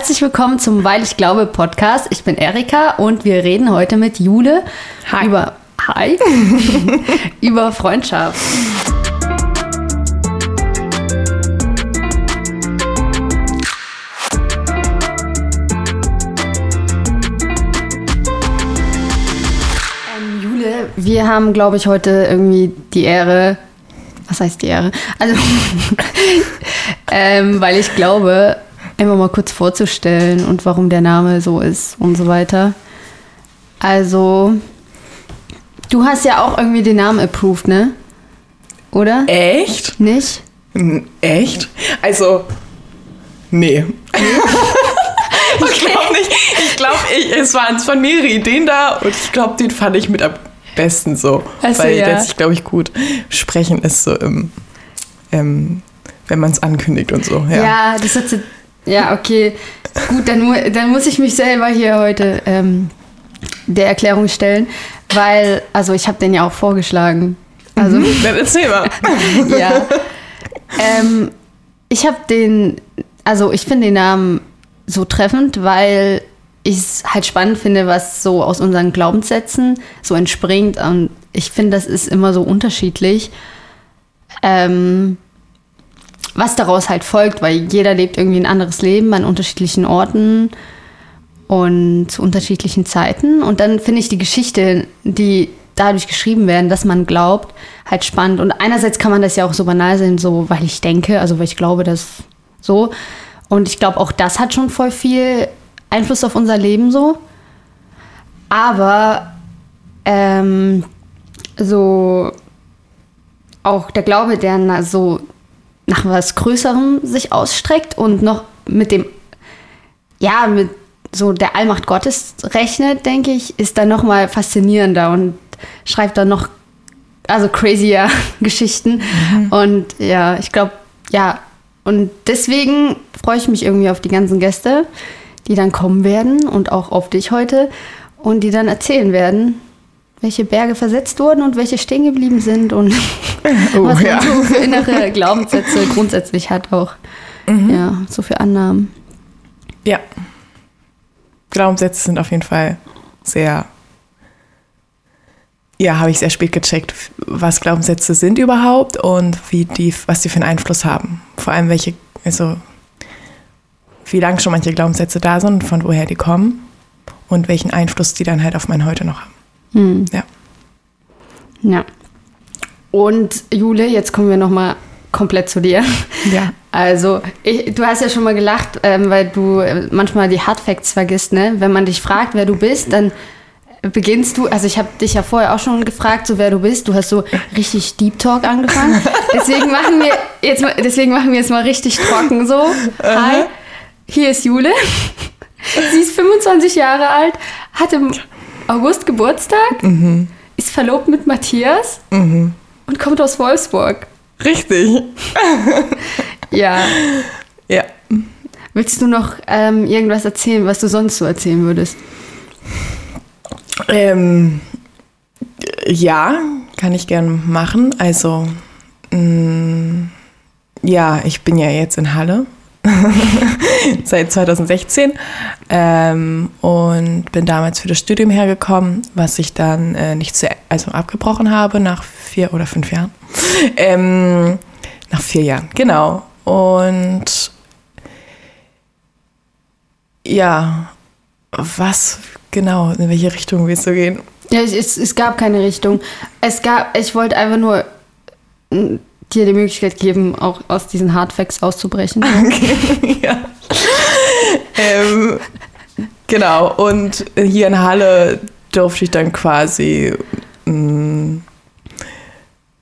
Herzlich willkommen zum Weil ich glaube Podcast. Ich bin Erika und wir reden heute mit Jule Hi. über Hi über Freundschaft. Ähm, Jule, wir haben, glaube ich, heute irgendwie die Ehre. Was heißt die Ehre? Also, ähm, weil ich glaube, einfach mal kurz vorzustellen und warum der Name so ist und so weiter. Also, du hast ja auch irgendwie den Namen approved, ne? Oder? Echt? Nicht? Echt? Also, nee. ich glaube nicht. Ich glaube, es waren es waren mehrere Ideen da und ich glaube, den fand ich mit am besten so. Ach so, weil ja. der sich, glaube ich, gut sprechen ist so im, ähm, wenn man es ankündigt und so. Ja. Ja, das hat sie. Ja, okay. Gut, dann, dann muss ich mich selber hier heute ähm, der Erklärung stellen, weil, also ich habe den ja auch vorgeschlagen. Also, Dann erzähl mal. ja. Ähm, ich habe den, also ich finde den Namen so treffend, weil ich es halt spannend finde, was so aus unseren Glaubenssätzen so entspringt. Und ich finde, das ist immer so unterschiedlich. Ähm, was daraus halt folgt, weil jeder lebt irgendwie ein anderes Leben an unterschiedlichen Orten und zu unterschiedlichen Zeiten. Und dann finde ich die Geschichte, die dadurch geschrieben werden, dass man glaubt, halt spannend. Und einerseits kann man das ja auch so banal sehen, so weil ich denke, also weil ich glaube, dass so. Und ich glaube, auch das hat schon voll viel Einfluss auf unser Leben so. Aber ähm, so auch der Glaube, der so nach was Größerem sich ausstreckt und noch mit dem, ja, mit so der Allmacht Gottes rechnet, denke ich, ist dann noch mal faszinierender und schreibt dann noch, also crazier Geschichten. Und ja, ich glaube, ja, und deswegen freue ich mich irgendwie auf die ganzen Gäste, die dann kommen werden und auch auf dich heute und die dann erzählen werden, welche Berge versetzt wurden und welche stehen geblieben sind und Oh, was ja. man so für innere Glaubenssätze grundsätzlich hat auch. Ja, so für Annahmen. Ja. Glaubenssätze sind auf jeden Fall sehr. Ja, habe ich sehr spät gecheckt, was Glaubenssätze sind überhaupt und wie die, was die für einen Einfluss haben. Vor allem welche, also wie lange schon manche Glaubenssätze da sind, von woher die kommen und welchen Einfluss die dann halt auf mein Heute noch haben. Hm. Ja. Ja. Und Jule, jetzt kommen wir noch mal komplett zu dir. Ja. Also, ich, du hast ja schon mal gelacht, ähm, weil du äh, manchmal die Hard Facts vergisst, ne? Wenn man dich fragt, wer du bist, dann beginnst du, also ich habe dich ja vorher auch schon gefragt, so wer du bist. Du hast so richtig Deep Talk angefangen. Deswegen machen wir jetzt mal, deswegen machen wir jetzt mal richtig trocken so. Hi, hier ist Jule. Sie ist 25 Jahre alt, hat im August Geburtstag, ist verlobt mit Matthias und kommt aus Wolfsburg. Richtig. Ja. Ja. Willst du noch ähm, irgendwas erzählen, was du sonst so erzählen würdest? Ähm, ja, kann ich gern machen. Also, mh, ja, ich bin ja jetzt in Halle seit 2016 ähm, und bin damals für das Studium hergekommen, was ich dann äh, nicht zu, also abgebrochen habe nach vier oder fünf Jahren. Ähm, nach vier Jahren, genau. Und ja, was genau, in welche Richtung willst du gehen? Ja, es, es, gab keine Richtung. Es gab, ich wollte einfach nur dir die Möglichkeit geben, auch aus diesen Hardfacts auszubrechen. ja. ähm, genau, und hier in Halle durfte ich dann quasi, mh,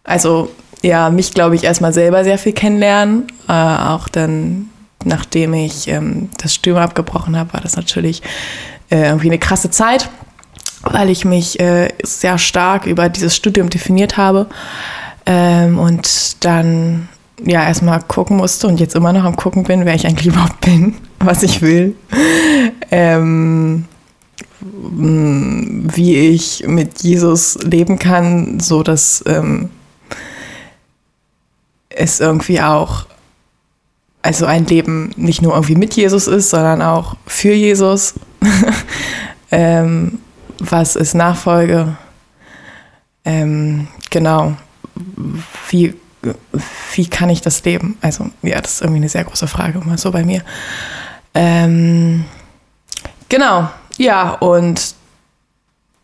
also ja, mich glaube ich erstmal selber sehr viel kennenlernen. Äh, auch dann, nachdem ich ähm, das Studium abgebrochen habe, war das natürlich äh, irgendwie eine krasse Zeit, weil ich mich äh, sehr stark über dieses Studium definiert habe. Ähm, und dann ja erstmal gucken musste und jetzt immer noch am gucken bin, wer ich eigentlich überhaupt bin, was ich will. Ähm, mh, wie ich mit Jesus leben kann, so dass ähm, es irgendwie auch also ein Leben nicht nur irgendwie mit Jesus ist, sondern auch für Jesus. ähm, was ist Nachfolge? Ähm, genau. Wie, wie kann ich das leben? Also, ja, das ist irgendwie eine sehr große Frage, immer so bei mir. Ähm, genau, ja, und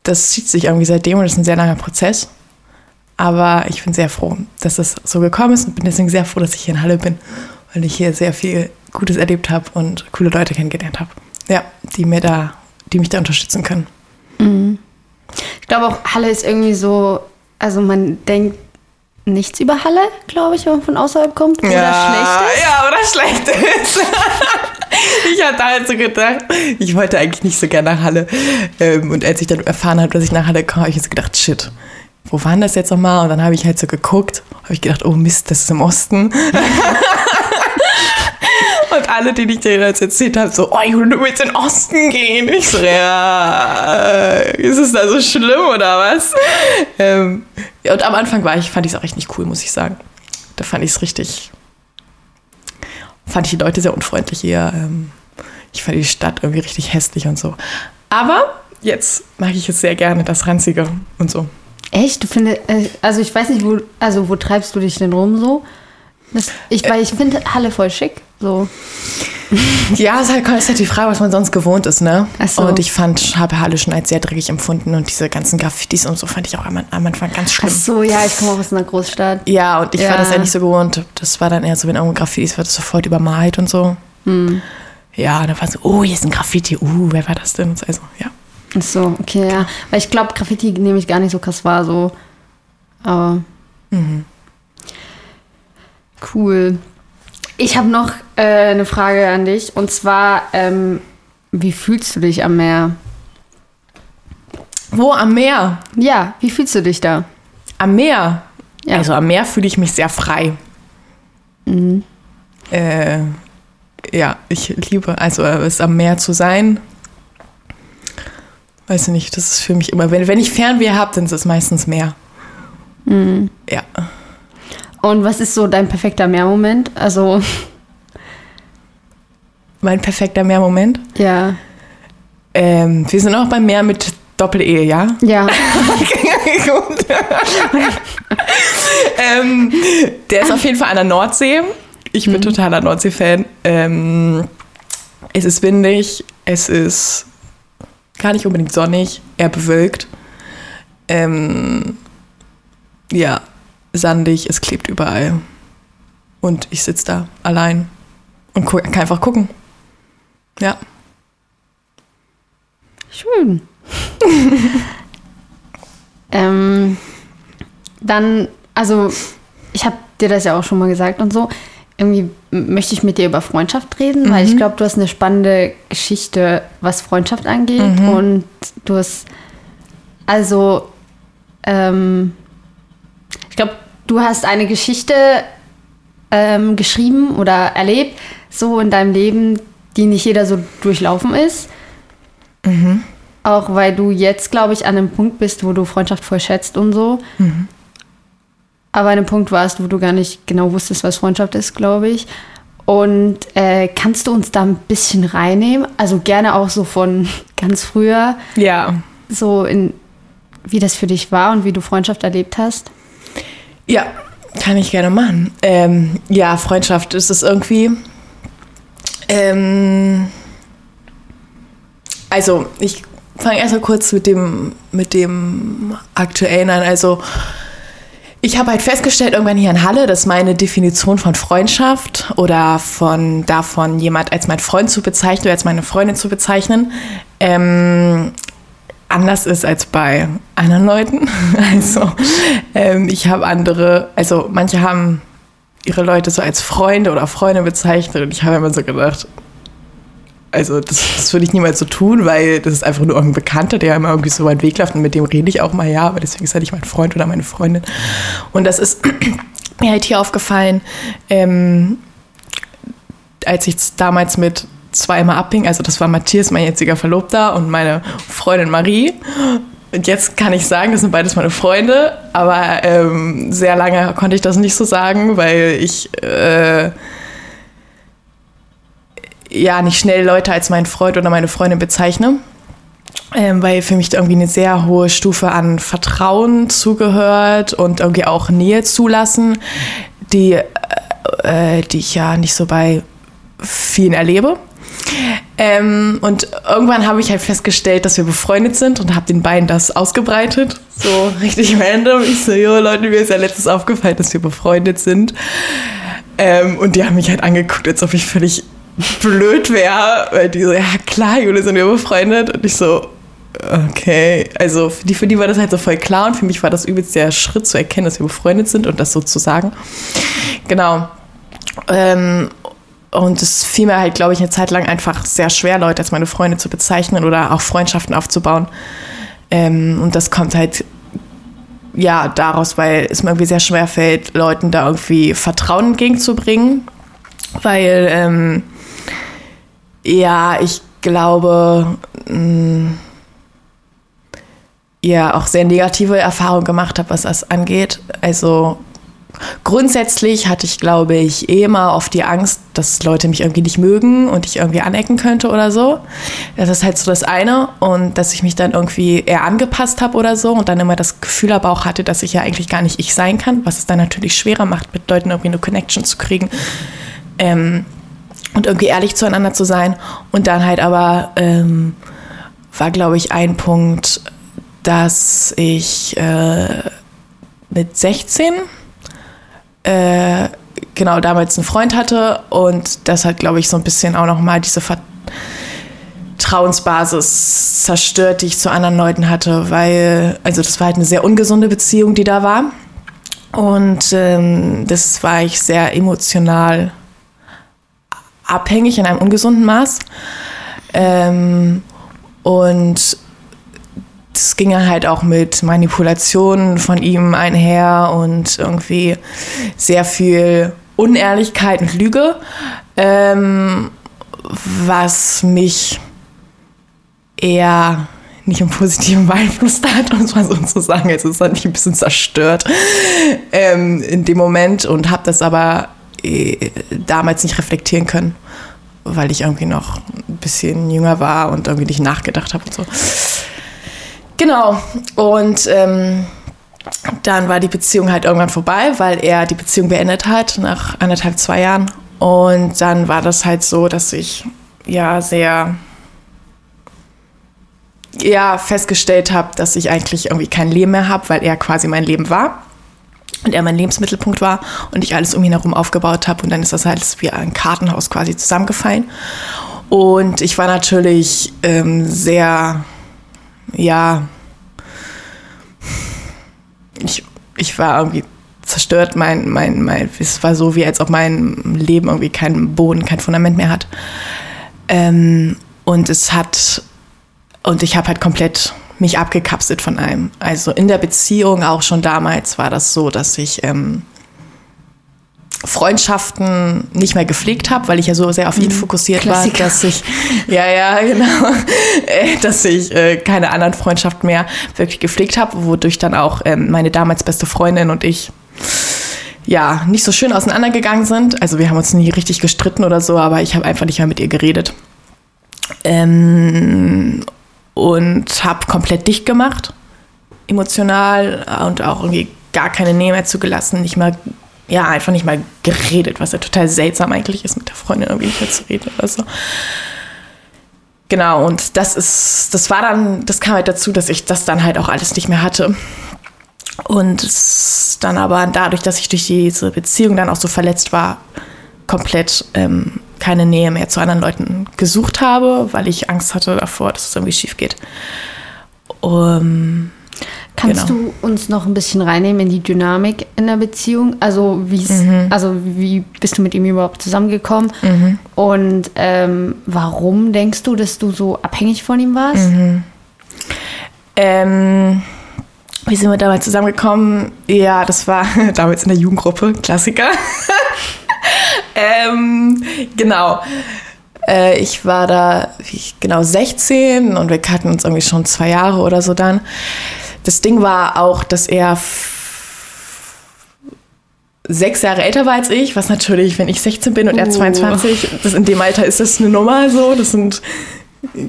das zieht sich irgendwie seitdem und das ist ein sehr langer Prozess. Aber ich bin sehr froh, dass das so gekommen ist und bin deswegen sehr froh, dass ich hier in Halle bin, weil ich hier sehr viel Gutes erlebt habe und coole Leute kennengelernt habe. Ja, die mir da, die mich da unterstützen können. Mhm. Ich glaube auch, Halle ist irgendwie so, also man denkt nichts über Halle, glaube ich, wenn man von außerhalb kommt. Oder ja, schlecht ist. Ja, oder schlecht ist. ich hatte halt so gedacht, ich wollte eigentlich nicht so gerne nach Halle. Ähm, und als ich dann erfahren habe, dass ich nach Halle komme, habe ich so gedacht, shit, wo waren das jetzt nochmal? Und dann habe ich halt so geguckt, habe ich gedacht, oh Mist, das ist im Osten. Und alle, die ich dir jetzt erzählt habe, so, oh, du willst in den Osten gehen. Ich so, ja, ist es da so schlimm oder was? Ähm, und am Anfang war ich, fand ich es auch echt nicht cool, muss ich sagen. Da fand ich es richtig, fand ich die Leute sehr unfreundlich hier. Ähm, ich fand die Stadt irgendwie richtig hässlich und so. Aber jetzt mag ich es sehr gerne, das Ranzige und so. Echt? Du findest, also ich weiß nicht, wo, also wo treibst du dich denn rum so? Das, ich, weil ich finde Halle voll schick. So. Ja, es ist halt, ist halt die Frage, was man sonst gewohnt ist, ne? Ach so. Und ich fand, habe Halle schon als sehr dreckig empfunden und diese ganzen Graffitis und so fand ich auch am, am Anfang ganz Ach schlimm. so, ja, ich komme auch aus einer Großstadt. Ja, und ich Ja. war das ja nicht so gewohnt. Das war dann eher so, wenn irgendwo Graffitis wird das sofort übermalt und so. Hm. Ja, und dann war so, oh, hier ist ein Graffiti, uh, wer war das denn? Und so, Also, ja. Ach so, okay, ja. Weil ich glaube, Graffiti nehme ich gar nicht so krass wahr, so. Aber. Cool. Ich habe noch äh, eine Frage an dich. Und zwar, ähm, wie fühlst du dich am Meer? Wo? Am Meer? Ja, wie fühlst du dich da? Am Meer? Ja. Also am Meer fühle ich mich sehr frei. Äh, ja, ich liebe, also äh, es am Meer zu sein. Weiß ich nicht, das ist für mich immer, wenn, wenn ich Fernweh habe, dann ist es meistens Meer. Ja. Und was ist so dein perfekter Meermoment? Also, Mein perfekter Meermoment. ja. Ähm, wir sind auch beim Meer mit Doppel-E, ja? Ja. Gut. ähm, der ist auf jeden Fall an der Nordsee. Ich bin totaler Nordsee-Fan. Ähm, es ist windig, es ist gar nicht unbedingt sonnig, eher bewölkt. Ähm, ja, sandig, es klebt überall. Und ich sitze da allein und kann einfach gucken. Ja. Schön. ähm, dann, also, ich habe dir das ja auch schon mal gesagt und so. Irgendwie möchte ich mit dir über Freundschaft reden, weil ich glaube, du hast eine spannende Geschichte, was Freundschaft angeht. Und du hast, also, ähm, ich glaube, du hast eine Geschichte ähm, geschrieben oder erlebt, so in deinem Leben, die nicht jeder so durchlaufen ist. Auch weil du jetzt, glaube ich, an einem Punkt bist, wo du Freundschaft voll schätzt und so. Aber an einem Punkt warst, wo du gar nicht genau wusstest, was Freundschaft ist, glaube ich. Und äh, kannst du uns da ein bisschen reinnehmen? Also gerne auch so von ganz früher, Ja. so in wie das für dich war und wie du Freundschaft erlebt hast. Ja, kann ich gerne machen. Ähm, ja, Freundschaft ist es irgendwie. Ähm, also, ich fange erst mal kurz mit dem, mit dem Aktuellen an. Also, ich habe halt festgestellt, irgendwann hier in Halle, dass meine Definition von Freundschaft oder von davon, jemand als mein Freund zu bezeichnen oder als meine Freundin zu bezeichnen, ähm, anders ist als bei anderen Leuten. Also ähm, ich habe andere, also manche haben ihre Leute so als Freunde oder Freunde bezeichnet und ich habe immer so gedacht, also das, das würde ich niemals so tun, weil das ist einfach nur irgendein Bekannter, der immer irgendwie so weit Weg läuft und mit dem rede ich auch mal, ja, aber deswegen ist er nicht mein Freund oder meine Freundin. Und das ist mir halt hier aufgefallen, ähm, als ich damals mit zweimal abhing, also das war Matthias, mein jetziger Verlobter und meine Freundin Marie. Und jetzt kann ich sagen, das sind beides meine Freunde, aber ähm, sehr lange konnte ich das nicht so sagen, weil ich äh, ja nicht schnell Leute als meinen Freund oder meine Freundin bezeichne. Ähm, weil für mich irgendwie eine sehr hohe Stufe an Vertrauen zugehört und irgendwie auch Nähe zulassen, die, äh, die ich ja nicht so bei vielen erlebe. Ähm, und irgendwann habe ich halt festgestellt, dass wir befreundet sind und habe den beiden das ausgebreitet. So richtig random. Ich so, jo Leute, mir ist ja letztens aufgefallen, dass wir befreundet sind. Ähm, und die haben mich halt angeguckt, als ob ich völlig blöd wäre. Weil die so, ja klar, Jule, sind wir befreundet. Und ich so, okay. Also für die, für die war das halt so voll klar. Und für mich war das übelst der Schritt zu erkennen, dass wir befreundet sind und das so zu sagen. Genau. Ähm, und es fiel mir halt, glaube ich, eine Zeit lang einfach sehr schwer, Leute als meine Freunde zu bezeichnen oder auch Freundschaften aufzubauen. Ähm, und das kommt halt ja daraus, weil es mir irgendwie sehr schwer fällt, Leuten da irgendwie Vertrauen entgegenzubringen. Weil ähm, ja, ich glaube, mh, mm, ja auch sehr negative Erfahrungen gemacht habe, was das angeht. Also Grundsätzlich hatte ich, glaube ich, eh immer oft die Angst, dass Leute mich irgendwie nicht mögen und ich irgendwie anecken könnte oder so. Das ist halt so das eine. Und dass ich mich dann irgendwie eher angepasst habe oder so und dann immer das Gefühl aber auch hatte, dass ich ja eigentlich gar nicht ich sein kann, was es dann natürlich schwerer macht, mit Leuten irgendwie eine Connection zu kriegen. Ähm, und irgendwie ehrlich zueinander zu sein. Und dann halt aber ähm, war, glaube ich, ein Punkt, dass ich äh, mit 16 äh, genau damals einen Freund hatte und das hat, glaube ich, so ein bisschen auch nochmal diese Vertrauensbasis zerstört, die ich zu anderen Leuten hatte, weil, also das war halt eine sehr ungesunde Beziehung, die da war. Und ähm, das war ich sehr emotional abhängig in einem ungesunden Maß. Ähm, und das ging halt auch mit Manipulationen von ihm einher und irgendwie sehr viel Unehrlichkeit und Lüge, ähm, was mich eher nicht im Positiven beeinflusst hat, um es mal so zu sagen. Also es hat mich ein bisschen zerstört ähm, in dem Moment und habe das aber äh, damals nicht reflektieren können, weil ich irgendwie noch ein bisschen jünger war und irgendwie nicht nachgedacht habe und so. Genau. Und ähm, dann war die Beziehung halt irgendwann vorbei, weil er die Beziehung beendet hat nach anderthalb, zwei Jahren. Und dann war das halt so, dass ich ja sehr ja, festgestellt habe, dass ich eigentlich irgendwie kein Leben mehr habe, weil er quasi mein Leben war und er mein Lebensmittelpunkt war und ich alles um ihn herum aufgebaut habe und dann ist das halt wie ein Kartenhaus quasi zusammengefallen. Und ich war natürlich ähm, sehr ja, ich, ich war irgendwie zerstört. Mein, mein, mein, es war so, wie als ob mein Leben irgendwie keinen Boden, kein Fundament mehr hat. Ähm, und es hat, und ich habe halt komplett mich abgekapselt von einem. Also in der Beziehung auch schon damals war das so, dass ich ähm, Freundschaften nicht mehr gepflegt habe, weil ich ja so sehr auf ihn mhm. fokussiert Klassiker. war, dass ich, ja, ja, genau, äh, dass ich äh, keine anderen Freundschaften mehr wirklich gepflegt habe, wodurch dann auch ähm, meine damals beste Freundin und ich ja nicht so schön auseinandergegangen sind. Also wir haben uns nie richtig gestritten oder so, aber ich habe einfach nicht mehr mit ihr geredet. Ähm, und habe komplett dicht gemacht, emotional und auch irgendwie gar keine Nähe mehr zugelassen, nicht mal ja, einfach nicht mal geredet, was ja total seltsam eigentlich ist, mit der Freundin irgendwie nicht mehr zu reden oder so. Genau, und das ist, das war dann, das kam halt dazu, dass ich das dann halt auch alles nicht mehr hatte. Und dann aber dadurch, dass ich durch diese Beziehung dann auch so verletzt war, komplett ähm, keine Nähe mehr zu anderen Leuten gesucht habe, weil ich Angst hatte davor, dass es irgendwie schief geht. Um, Kannst genau. du uns noch ein bisschen reinnehmen in die Dynamik in der Beziehung? Also, mhm. also wie bist du mit ihm überhaupt zusammengekommen? Mhm. Und ähm, warum denkst du, dass du so abhängig von ihm warst? Mhm. Ähm, wie sind wir damals zusammengekommen? Ja, das war damals in der Jugendgruppe, Klassiker. ähm, genau. Äh, ich war da, ich, genau, 16 und wir hatten uns irgendwie schon zwei Jahre oder so dann das Ding war auch, dass er sechs Jahre älter war als ich, was natürlich, wenn ich 16 bin und er Uh. 22, das in dem Alter ist das eine Nummer so. Das sind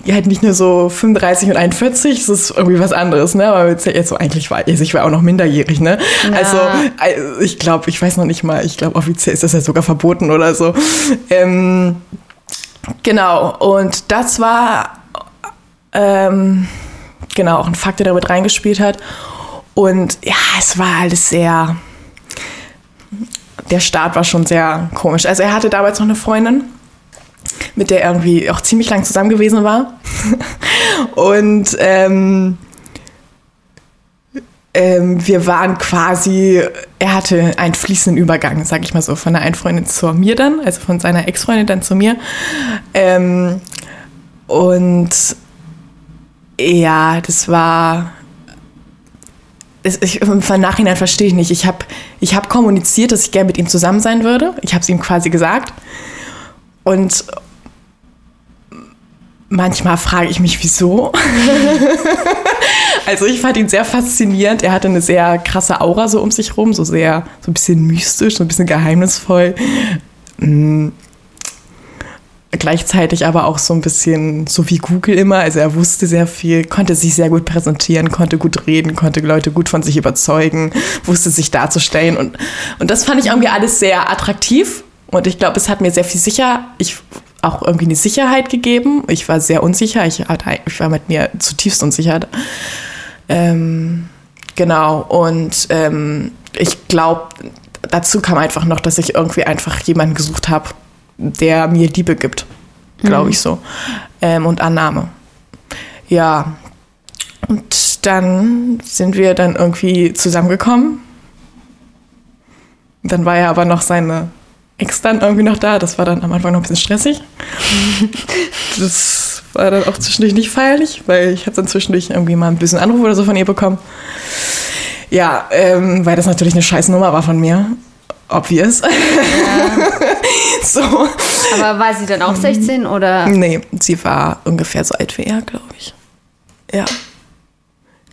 halt nicht nur so 35 und 41, das ist irgendwie was anderes, ne? Aber jetzt, jetzt so eigentlich war also ich war auch noch minderjährig, ne? Ja. Also äh, ich glaube, ich weiß noch nicht mal, ich glaube offiziell ist das ja sogar verboten oder so. Ähm, genau, und das war ähm, genau auch ein Fakt, der damit reingespielt hat. Und ja, es war alles sehr. Der Start war schon sehr komisch. Also er hatte damals noch eine Freundin, mit der er irgendwie auch ziemlich lang zusammen gewesen war. Und ähm, ähm, wir waren quasi, er hatte einen fließenden Übergang, sag ich mal so, von der einen Freundin zu mir dann, also von seiner Ex-Freundin dann zu mir. Ähm, und ja, das war. es- Ich, Im Nachhinein verstehe ich nicht. Ich habe ich hab kommuniziert, dass ich gerne mit ihm zusammen sein würde. Ich habe es ihm quasi gesagt. Und manchmal frage ich mich, wieso. also ich fand ihn sehr faszinierend. Er hatte eine sehr krasse Aura so um sich rum, so sehr, so ein bisschen mystisch, so ein bisschen geheimnisvoll. Gleichzeitig aber auch so ein bisschen so wie Google immer. Also er wusste sehr viel, konnte sich sehr gut präsentieren, konnte gut reden, konnte Leute gut von sich überzeugen, wusste sich darzustellen. Und, und das fand ich irgendwie alles sehr attraktiv. Und ich glaube, es hat mir sehr viel sicher, ich auch irgendwie eine Sicherheit gegeben. Ich war sehr unsicher. Ich, hatte, ich war mit mir zutiefst unsicher. Ähm, genau. Und ähm, ich glaube, dazu kam einfach noch, dass ich irgendwie einfach jemanden gesucht habe, der mir Liebe gibt. Glaube ich so. Ähm, und Annahme. Ja. Und dann sind wir dann irgendwie zusammengekommen. Dann war ja aber noch seine Ex dann irgendwie noch da. Das war dann am Anfang noch ein bisschen stressig. Das war dann auch zwischendurch nicht feierlich, weil ich habe dann zwischendurch irgendwie mal ein bisschen Anruf oder so von ihr bekommen. Ja, ähm, weil das natürlich eine scheiß Nummer war von mir. Obvious. so. Aber war sie dann auch 16 oder? Nee, sie war ungefähr so alt wie er, glaube ich. Ja.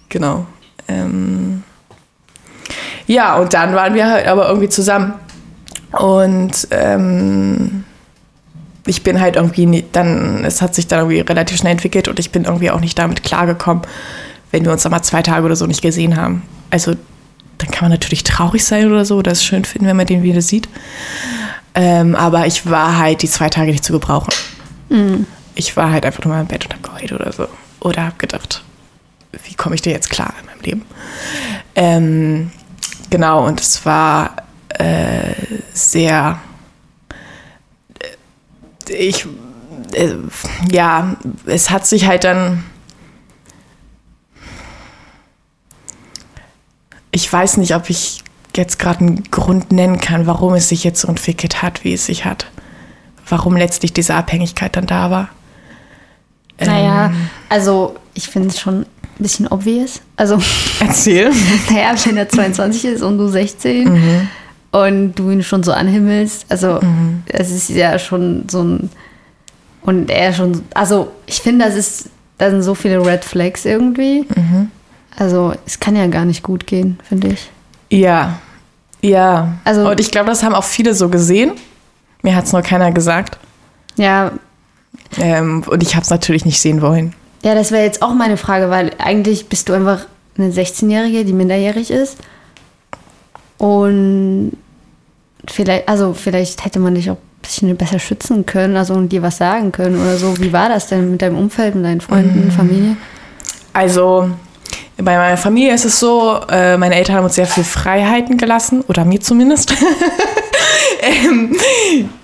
Genau. Ähm ja, und dann waren wir halt aber irgendwie zusammen. Und ähm, ich bin halt irgendwie nie, dann, es hat sich dann irgendwie relativ schnell entwickelt und ich bin irgendwie auch nicht damit klargekommen, wenn wir uns dann mal zwei Tage oder so nicht gesehen haben. Also dann kann man natürlich traurig sein oder so, oder es schön finden, wenn man den wieder sieht. Ähm, aber ich war halt die zwei Tage nicht zu gebrauchen. Ich war halt einfach nur mal im Bett und hab geheult oder so. Oder hab gedacht, wie komme ich dir jetzt klar in meinem Leben? Ähm, genau, und es war äh, sehr. äh, Ich. Äh, ja, es hat sich halt dann. Ich weiß nicht, ob ich jetzt gerade einen Grund nennen kann, warum es sich jetzt so entwickelt hat, wie es sich hat. Warum letztlich diese Abhängigkeit dann da war. Naja, Ähm, also ich finde es schon ein bisschen obvious. Also, Erzähl. naja, wenn er 22 ist und du 16 und du ihn schon so anhimmelst, also es ist ja schon so ein und er schon, also ich finde, das ist, da sind so viele Red Flags irgendwie. Also es kann ja gar nicht gut gehen, finde ich. Ja, ja. Also- und ich glaube, das haben auch viele so gesehen. Mir hat es nur keiner gesagt. Ja, Ähm, und ich habe es natürlich nicht sehen wollen. Ja, das wäre jetzt auch meine Frage, weil eigentlich bist du einfach eine 16-Jährige, die minderjährig ist. Und vielleicht, also vielleicht hätte man dich auch ein bisschen besser schützen können, also und dir was sagen können oder so. Wie war das denn mit deinem Umfeld, mit deinen Freunden, Familie? Also bei meiner Familie ist es so, äh, meine Eltern haben uns sehr viel Freiheiten gelassen, oder mir zumindest. ähm,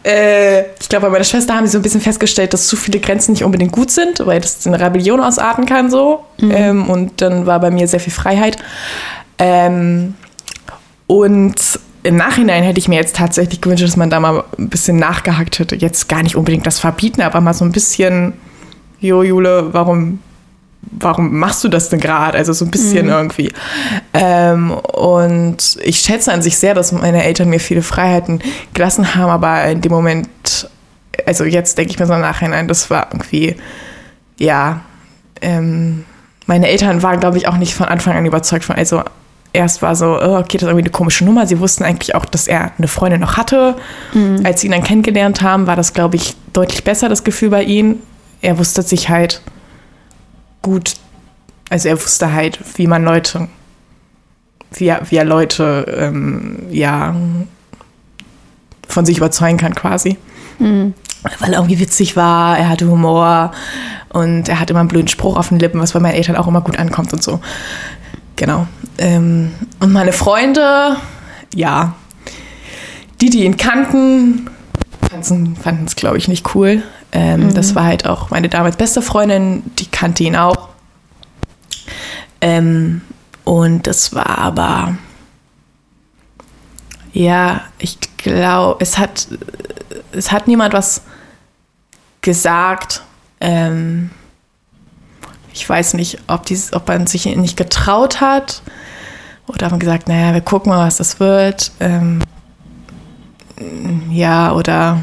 äh, ich glaube, bei meiner Schwester haben sie so ein bisschen festgestellt, dass zu viele Grenzen nicht unbedingt gut sind, weil das in eine Rebellion ausarten kann so. Ähm, und dann war bei mir sehr viel Freiheit. Ähm, und im Nachhinein hätte ich mir jetzt tatsächlich gewünscht, dass man da mal ein bisschen nachgehackt hätte. Jetzt gar nicht unbedingt das Verbieten, aber mal so ein bisschen, Jo, Jule, warum warum machst du das denn gerade? Also so ein bisschen irgendwie. Ähm, und ich schätze an sich sehr, dass meine Eltern mir viele Freiheiten gelassen haben, aber in dem Moment, also jetzt denke ich mir so im Nachhinein, das war irgendwie, ja, ähm, meine Eltern waren, glaube ich, auch nicht von Anfang an überzeugt von, also erst war so, oh, okay, das ist irgendwie eine komische Nummer. Sie wussten eigentlich auch, dass er eine Freundin noch hatte. Als sie ihn dann kennengelernt haben, war das, glaube ich, deutlich besser, das Gefühl bei ihm. Er wusste sich halt gut, also er wusste halt, wie man Leute, wie er, wie er Leute, ähm, ja, von sich überzeugen kann quasi. Weil er irgendwie witzig war, er hatte Humor und er hatte immer einen blöden Spruch auf den Lippen, was bei meinen Eltern auch immer gut ankommt und so. Genau. Ähm, und meine Freunde, ja, die, die ihn kannten, fanden es, glaube ich, nicht cool. Ähm, Das war halt auch meine damals beste Freundin, die kannte ihn auch. Ähm, und das war aber, ja, ich glaube, es hat, es hat niemand was gesagt. Ähm, ich weiß nicht, ob, dies, ob man sich nicht getraut hat oder hat man gesagt, naja, wir gucken mal, was das wird. Ähm, ja, oder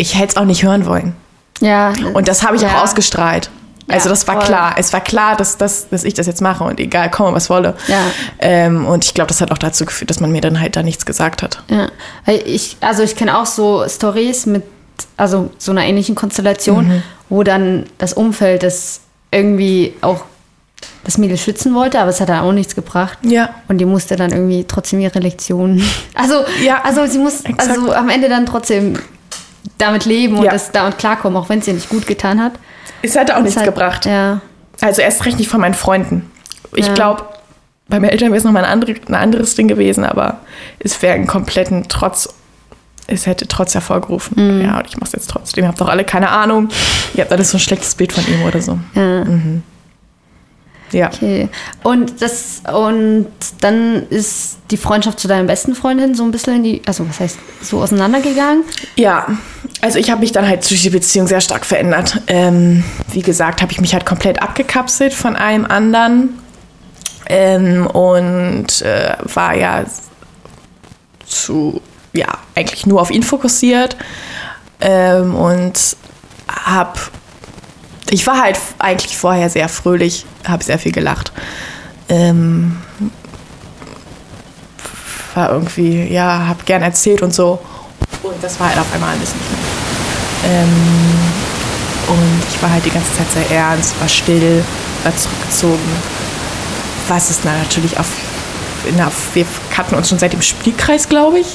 ich hätte es auch nicht hören wollen. Ja. Und das habe ich ja. auch ausgestrahlt. Also Ja, das war voll. klar. Es war klar, dass, dass, dass ich das jetzt mache und egal, komme, was wolle. Ja. Ähm, und ich glaube, das hat auch dazu geführt, dass man mir dann halt da nichts gesagt hat. Ja, ich, also ich kenne auch so Stories mit, also so einer ähnlichen Konstellation, Mhm. wo dann das Umfeld das irgendwie auch das Mädel schützen wollte, aber es hat dann auch nichts gebracht. Ja. Und die musste dann irgendwie trotzdem ihre Lektionen. Also, Ja, also sie muss exakt. also am Ende dann trotzdem damit leben und Ja. das damit klarkommen, auch wenn es ihr nicht gut getan hat. Es hat auch nichts Ist halt- gebracht. Ja. Also erst recht nicht von meinen Freunden. Ich Ja. glaube, bei meinen Eltern wäre es nochmal ein, andere, ein anderes Ding gewesen, aber es wäre einen kompletten Trotz, es hätte Trotz hervorgerufen. Mhm. Ja, und ich mache es jetzt trotzdem. Ihr habt doch alle keine Ahnung. Ihr habt alles so ein schlechtes Bild von ihm oder so. ja. Ja. Okay. Und das und dann ist die Freundschaft zu deiner besten Freundin so ein bisschen in die, also was heißt, so auseinandergegangen? Ja, also ich habe mich dann halt durch die Beziehung sehr stark verändert. Ähm, wie gesagt, habe ich mich halt komplett abgekapselt von allem anderen ähm, und äh, war ja zu, ja, eigentlich nur auf ihn fokussiert ähm, und habe, ich war halt eigentlich vorher sehr fröhlich, habe sehr viel gelacht. Ähm, war irgendwie, ja, habe gern erzählt und so. Und das war halt auf einmal alles nicht mehr. Ähm, und ich war halt die ganze Zeit sehr ernst, war still, war zurückgezogen. Was ist na, natürlich auf, der, wir kannten uns schon seit dem Spielkreis, glaube ich.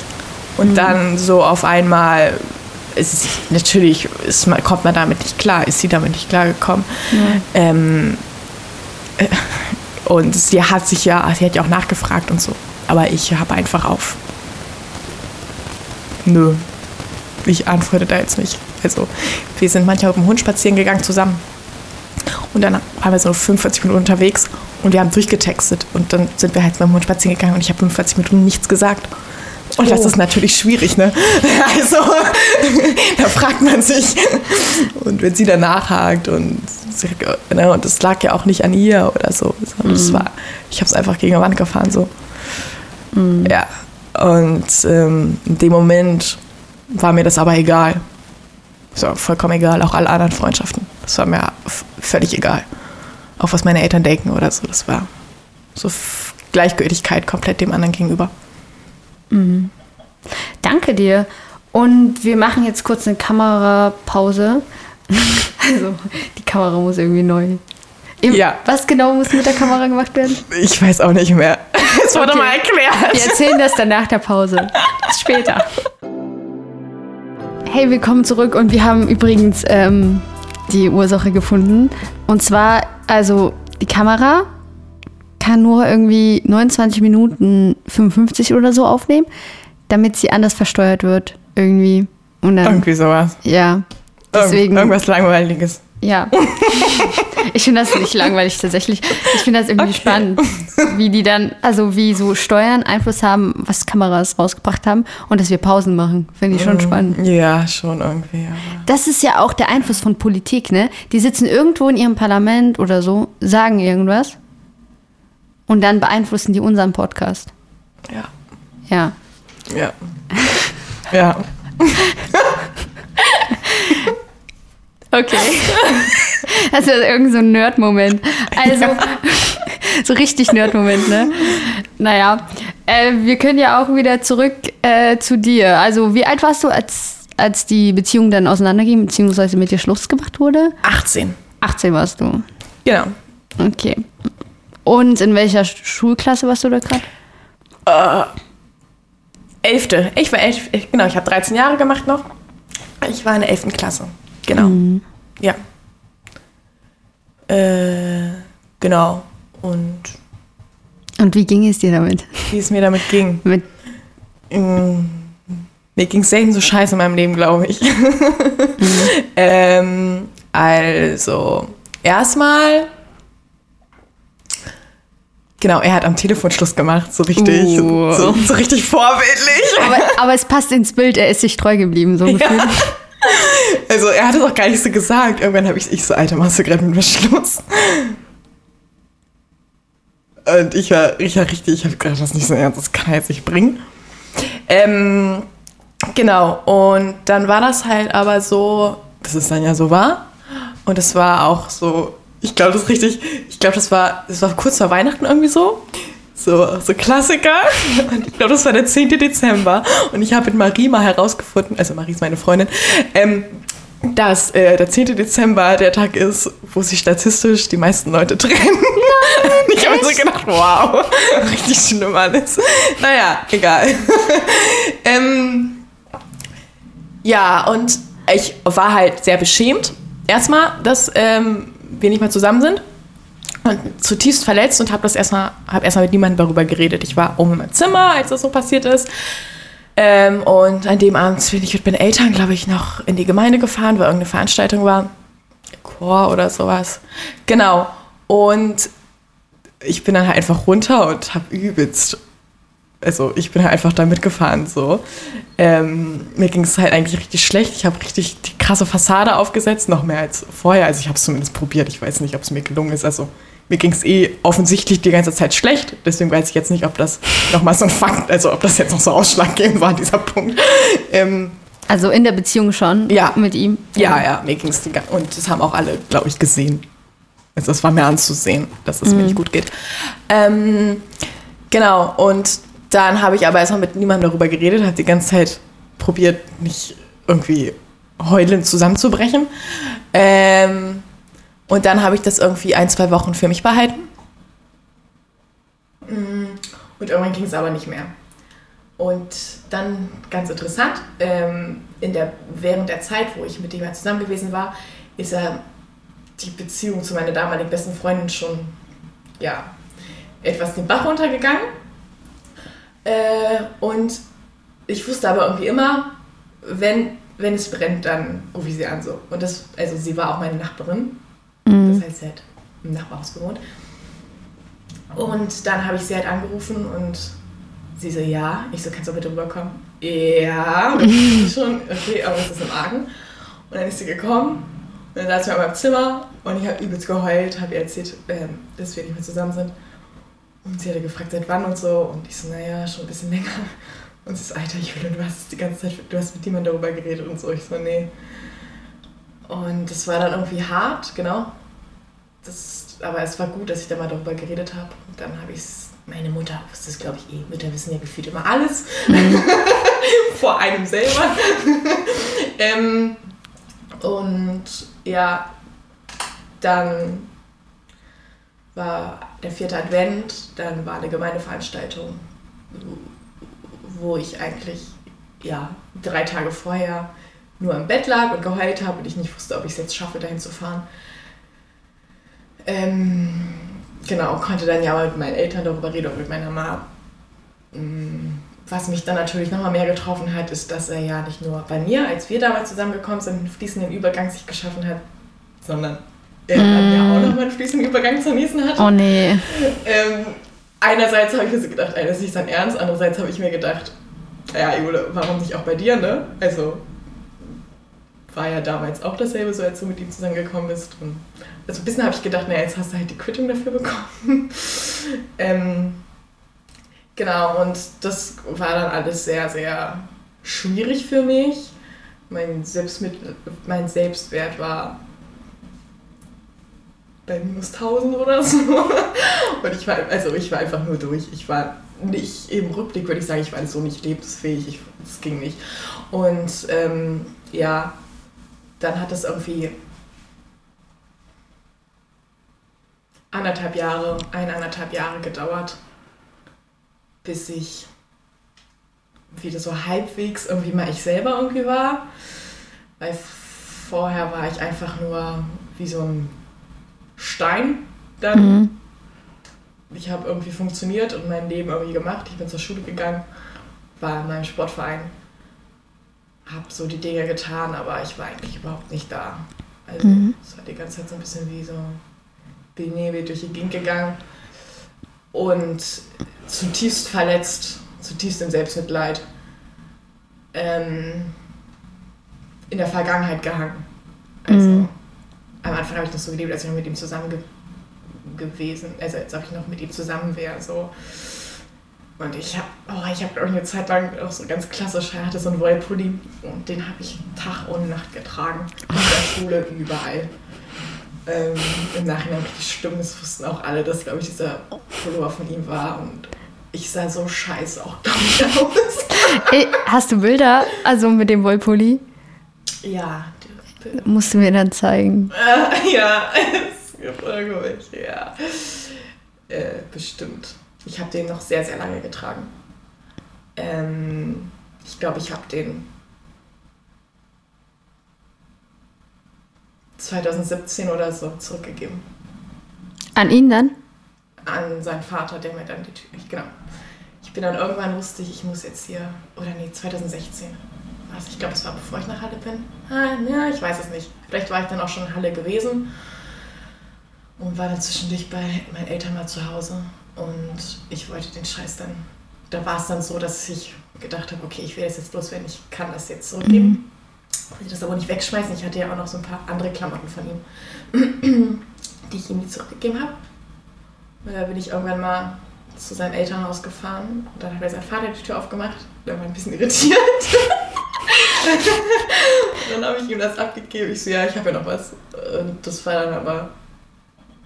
Und dann so auf einmal, ist, natürlich ist, kommt man damit nicht klar, ist sie damit nicht klargekommen. Ähm, äh, und sie hat sich ja, sie hat ja auch nachgefragt und so. Aber ich habe einfach auf. Nö. Ich antworte da jetzt nicht. Also, wir sind manchmal mit dem Hund spazieren gegangen zusammen. Und dann waren wir so 45 Minuten unterwegs und wir haben durchgetextet. Und dann sind wir halt mit dem Hund spazieren gegangen und ich habe 45 Minuten nichts gesagt. Und das ist natürlich schwierig, ne? Also, da fragt man sich. Und wenn sie dann nachhakt und, ne, und das lag ja auch nicht an ihr oder so, sondern Mhm. war, ich habe es einfach gegen die Wand gefahren, so. Ja. Und ähm, in dem Moment war mir das aber egal. So, vollkommen egal, auch alle anderen Freundschaften. Das war mir völlig egal. Auch was meine Eltern denken oder so. Das war so Gleichgültigkeit komplett dem anderen gegenüber. Danke dir. Und wir machen jetzt kurz eine Kamerapause. Also, die Kamera muss irgendwie neu. Im- Ja. Was genau muss mit der Kamera gemacht werden? Ich weiß auch nicht mehr. Es wurde Okay. mal erklärt. Wir erzählen das dann nach der Pause. Bis später. Hey, willkommen zurück und wir haben übrigens ähm, die Ursache gefunden. Und zwar, also die Kamera kann nur irgendwie 29 Minuten 55 oder so aufnehmen, damit sie anders versteuert wird. Irgendwie. Und dann, Irgendwie sowas. ja. Deswegen, Irgendwas Langweiliges. ja. Ich finde das nicht langweilig tatsächlich. Ich finde das irgendwie Okay. spannend, wie die dann, also wie so Steuern Einfluss haben, was Kameras rausgebracht haben und dass wir Pausen machen. Finde ich schon spannend. Ja, schon irgendwie. Aber. Das ist ja auch der Einfluss von Politik, ne? Die sitzen irgendwo in ihrem Parlament oder so, sagen irgendwas und dann beeinflussen die unseren Podcast. Ja. Ja. Ja. Ja. Okay. Das ist irgend so ein Nerd-Moment. Also, so richtig Nerd-Moment, ne? Naja, äh, wir können ja auch wieder zurück äh, zu dir. Also, wie alt warst du, als, als die Beziehung dann auseinanderging, beziehungsweise mit dir Schluss gemacht wurde? 18. 18 warst du. Genau. Okay. Und in welcher Schulklasse warst du da gerade? Elfte. Ich war elf, genau, ich habe 13 Jahre gemacht noch. Ich war in der 11. Klasse. Genau. Ja. Äh, genau. Und Und wie ging es dir damit? wie es mir damit ging. Mit Mm, Mir ging es selten so scheiße in meinem Leben, glaube ich. ähm, also, erstmal. Genau, er hat am Telefon Schluss gemacht, so richtig, Uh. so, so richtig vorbildlich. aber, aber es passt ins Bild, er ist sich treu geblieben, so gefühlt. Also er hat es auch gar nicht so gesagt. Irgendwann habe ich, ich so, Alter, machst du gerade mit mir Schluss? Und ich war, ich war richtig, ich habe gedacht, das ist nicht so ernst, das kann er jetzt nicht bringen. Ähm, genau, und dann war das halt aber so, dass es dann ja so war. Und es war auch so, ich glaube, das ist richtig, ich glaube, das war, das war kurz vor Weihnachten irgendwie so. So, so Klassiker. Und ich glaube, das war der 10. Dezember. Und ich habe mit Marie mal herausgefunden, also Marie ist meine Freundin, ähm, dass äh, der 10. Dezember der Tag ist, wo sich statistisch die meisten Leute trennen. ich habe mir so gedacht, wow, richtig schlimm alles. Naja, egal. ähm, ja, und ich war halt sehr beschämt. Erstmal, dass ähm, wir nicht mehr zusammen sind. Und zutiefst verletzt und habe das erstmal, habe erstmal mit niemandem darüber geredet. Ich war oben meinem Zimmer, als das so passiert ist. Ähm, und an dem Abend bin ich mit meinen Eltern, glaube ich, noch in die Gemeinde gefahren, weil irgendeine Veranstaltung war. Chor oder sowas. Genau. Und ich bin dann halt einfach runter und habe übelst. Also ich bin halt einfach da mitgefahren so. Ähm, mir ging es halt eigentlich richtig schlecht. Ich habe richtig die krasse Fassade aufgesetzt, noch mehr als vorher. Also ich habe es zumindest probiert. Ich weiß nicht, ob es mir gelungen ist. Also mir ging es eh offensichtlich die ganze Zeit schlecht. Deswegen weiß ich jetzt nicht, ob das nochmal so ein Fakt, also ob das jetzt noch so ausschlaggebend war, dieser Punkt. Ähm, Also in der Beziehung schon Ja. mit ihm. ja, ja, mir ging es die ganze Und das haben auch alle, glaube ich, gesehen. Also es war mir anzusehen, dass es mir nicht gut geht. Ähm, genau, und dann habe ich aber erstmal mit niemandem darüber geredet, habe die ganze Zeit probiert, nicht irgendwie heulend zusammenzubrechen. Ähm, und dann habe ich das irgendwie ein, zwei Wochen für mich behalten. Mm, Und irgendwann ging es aber nicht mehr. Und dann, ganz interessant, ähm, in der, während der Zeit, wo ich mit dem zusammen gewesen war, ist er die Beziehung zu meiner damaligen besten Freundin schon, ja, etwas den Bach runtergegangen. Äh, und ich wusste aber irgendwie immer, wenn, wenn es brennt, dann rufe ich sie an so. Und das, also sie war auch meine Nachbarin. Das heißt, sie hat im Nachbarhaus gewohnt. Und dann habe ich sie halt angerufen und sie so, ja. Ich so, kannst du bitte rüberkommen? Ja. Schon, okay, aber es ist im Argen. Und dann ist sie gekommen und dann saß wir in meinem Zimmer und ich habe übelst geheult, habe ihr erzählt, ähm, dass wir nicht mehr zusammen sind. Und sie hatte gefragt, seit wann und so. Und ich so, naja, schon ein bisschen länger. Und sie so, Alter, Julian, du hast die ganze Zeit, du hast mit niemandem darüber geredet und so. Ich so, nee. Und das war dann irgendwie hart, genau. Das, aber es war gut, dass ich da mal darüber geredet habe. Und dann habe ich es, meine Mutter wusste es, glaube ich, eh. Mütter wissen ja gefühlt immer alles. Vor einem selber. ähm, und ja, dann war der vierte Advent, dann war eine Gemeindeveranstaltung, wo ich eigentlich ja, drei Tage vorher nur im Bett lag und geheult habe und ich nicht wusste, ob ich es jetzt schaffe, dahin zu fahren. Ähm, genau, konnte dann ja mit meinen Eltern darüber reden und mit meiner Mama. Mm, Was mich dann natürlich nochmal mehr getroffen hat, ist, dass er ja nicht nur bei mir, als wir damals zusammengekommen sind, einen fließenden Übergang sich geschaffen hat, sondern er dann ja auch nochmal einen fließenden Übergang zur nächsten hatte. Oh nee. Ähm, einerseits habe ich mir so gedacht, ey, das ist nicht sein Ernst. Andererseits habe ich mir gedacht, ja, Jule, warum nicht auch bei dir, ne? Also, war ja damals auch dasselbe, so als du mit ihm zusammengekommen bist. Und also ein bisschen habe ich gedacht, naja, jetzt hast du halt die Quittung dafür bekommen. ähm, genau, und das war dann alles sehr, sehr schwierig für mich. Mein, Selbstmittel, mein Selbstwert war bei minus 1000 oder so. Und ich war, also ich war einfach nur durch. Ich war nicht, im Rückblick würde ich sagen, ich war so nicht lebensfähig. Ich, das ging nicht. Und ähm, ja, dann hat es irgendwie anderthalb Jahre, eineinhalb Jahre gedauert, bis ich wieder so halbwegs irgendwie mal ich selber irgendwie war. Weil vorher war ich einfach nur wie so ein Stein dann. Mhm. Ich habe irgendwie funktioniert und mein Leben irgendwie gemacht. Ich bin zur Schule gegangen, war in meinem Sportverein, habe so die Dinge getan, aber ich war eigentlich überhaupt nicht da. Also mhm. es war die ganze Zeit so ein bisschen wie so Benebel durch die Gegend gegangen und zutiefst verletzt, zutiefst im Selbstmitleid. Ähm, in der Vergangenheit gehangen. Also mhm. Am Anfang habe ich noch so gelebt, als ich noch mit ihm zusammen ge gewesen, also als ob ich noch mit ihm zusammen wäre. So. Und ich habe, oh, ich habe eine Zeit lang auch so ganz klassisch, er hatte so einen Wollpulli und den habe ich Tag und Nacht getragen. In der Schule, überall. Ähm, Im Nachhinein die Stimmen, das wussten auch alle, dass, glaube ich, dieser Pullover von ihm war. Und ich sah so scheiße auch, ich, aus. Ey, hast du Bilder, also mit dem Wollpulli? Ja. Musst du mir dann zeigen. Äh, ja, es gibt irgendwelche, ja. Äh, bestimmt. Ich habe den noch sehr, sehr lange getragen. Ähm, ich glaube, ich habe den 2017 oder so zurückgegeben. An ihn dann? An seinen Vater, der mir dann die Tür. Genau. Ich bin dann irgendwann wusste ich, ich muss jetzt hier. Oder nee, 2016. Was? Ich glaube, es war bevor ich nach Halle bin. Ah, ja, ich weiß es nicht. Vielleicht war ich dann auch schon in Halle gewesen und war dann zwischendurch bei meinen Eltern mal zu Hause. Und ich wollte den Scheiß dann. Da war es dann so, dass ich gedacht habe, okay, ich will das jetzt loswerden, ich kann das jetzt zurückgeben. Mhm wollte das aber nicht wegschmeißen. Ich hatte ja auch noch so ein paar andere Klamotten von ihm, die ich ihm nie zurückgegeben habe. Und da bin ich irgendwann mal zu seinem Elternhaus gefahren und dann hat er sein Vater die Tür aufgemacht. Der war ein bisschen irritiert. dann habe ich ihm das abgegeben. Ich so, ja, ich habe ja noch was. Und das war dann aber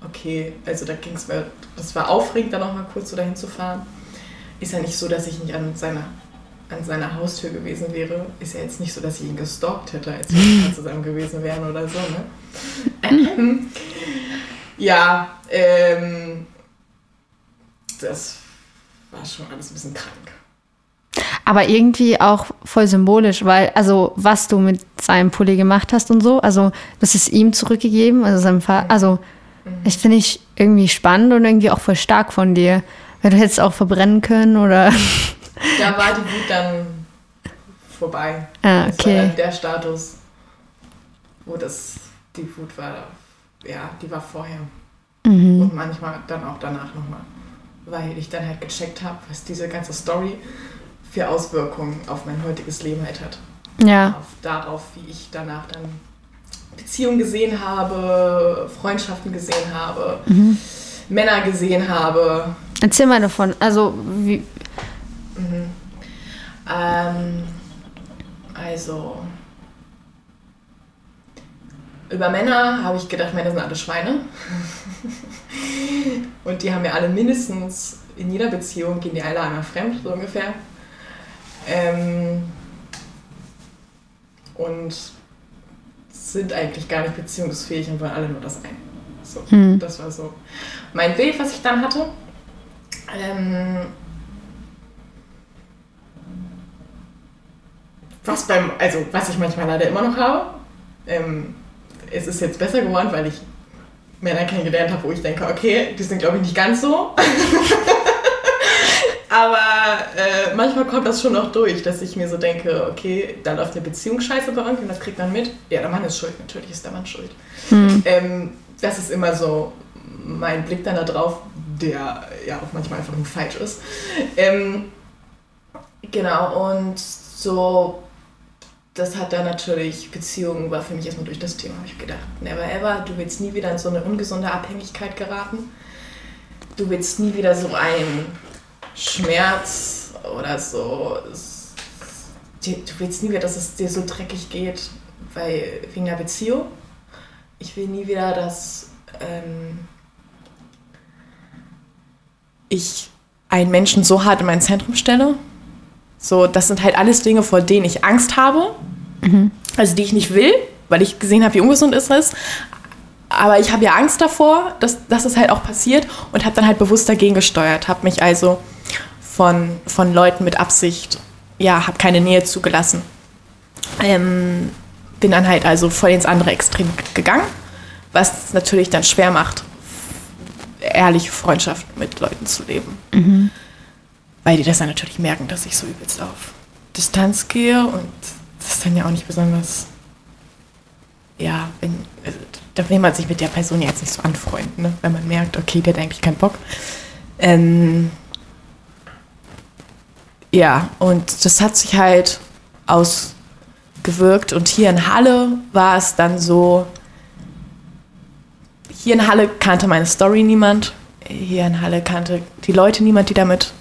okay. Also da ging es mir, das war aufregend, da noch mal kurz so dahin zu fahren. Ist ja nicht so, dass ich nicht an seiner an seiner Haustür gewesen wäre, ist ja jetzt nicht so, dass ich ihn gestalkt hätte, als wir zusammen gewesen wären oder so. Ne? ja, ähm, das war schon alles ein bisschen krank. Aber irgendwie auch voll symbolisch, weil, also, was du mit seinem Pulli gemacht hast und so, also, das ist ihm zurückgegeben, also seinem Vater, also, mhm. ich finde ich irgendwie spannend und irgendwie auch voll stark von dir. Weil du hättest auch verbrennen können oder da war die Wut dann vorbei. Ah, okay. Das war dann der Status, wo das die Wut war. Ja, die war vorher. Mhm. Und manchmal dann auch danach nochmal. Weil ich dann halt gecheckt habe, was diese ganze Story für Auswirkungen auf mein heutiges Leben halt hat. Ja. Auf, darauf, wie ich danach dann Beziehungen gesehen habe, Freundschaften gesehen habe, mhm. Männer gesehen habe. Erzähl mal davon. Also, wie, Mhm. Ähm, also, über Männer habe ich gedacht, Männer sind alle Schweine. Und die haben ja alle mindestens in jeder Beziehung, gehen die alle einmal fremd, so ungefähr. Ähm, und sind eigentlich gar nicht beziehungsfähig und wollen alle nur das ein. So, hm. das war so mein Bild, was ich dann hatte. Ähm, was beim, also was ich manchmal leider immer noch habe. Ähm, es ist jetzt besser geworden, weil ich Männer kennengelernt habe, wo ich denke, okay, die sind glaube ich nicht ganz so. Aber äh, manchmal kommt das schon noch durch, dass ich mir so denke, okay, da läuft eine Beziehung scheiße bei und das kriegt man mit. Ja, der Mann ist schuld, natürlich ist der Mann schuld. Hm. Ähm, das ist immer so mein Blick dann da drauf, der ja auch manchmal einfach nur falsch ist. Ähm, genau, und so das hat dann natürlich, Beziehungen war für mich erstmal durch das Thema, habe ich gedacht, never ever, du willst nie wieder in so eine ungesunde Abhängigkeit geraten. Du willst nie wieder so einen Schmerz oder so, du willst nie wieder, dass es dir so dreckig geht, weil, wegen einer Beziehung. Ich will nie wieder, dass ähm, ich einen Menschen so hart in mein Zentrum stelle. So, das sind halt alles Dinge, vor denen ich Angst habe. Also die ich nicht will, weil ich gesehen habe, wie ungesund ist es. Aber ich habe ja Angst davor, dass, dass es halt auch passiert und habe dann halt bewusst dagegen gesteuert. Habe mich also von, von Leuten mit Absicht, ja, habe keine Nähe zugelassen. Ähm, bin dann halt also voll ins andere Extrem gegangen, was es natürlich dann schwer macht, ehrliche Freundschaften mit Leuten zu leben. Weil die das dann natürlich merken, dass ich so übelst auf Distanz gehe und das ist dann ja auch nicht besonders, ja, wenn, also, da will man sich mit der Person jetzt nicht so anfreunden, ne? wenn man merkt, okay, der hat eigentlich keinen Bock. Ähm, ja, und das hat sich halt ausgewirkt und hier in Halle war es dann so, hier in Halle kannte meine Story niemand. Hier in Halle kannte die Leute niemand, die damit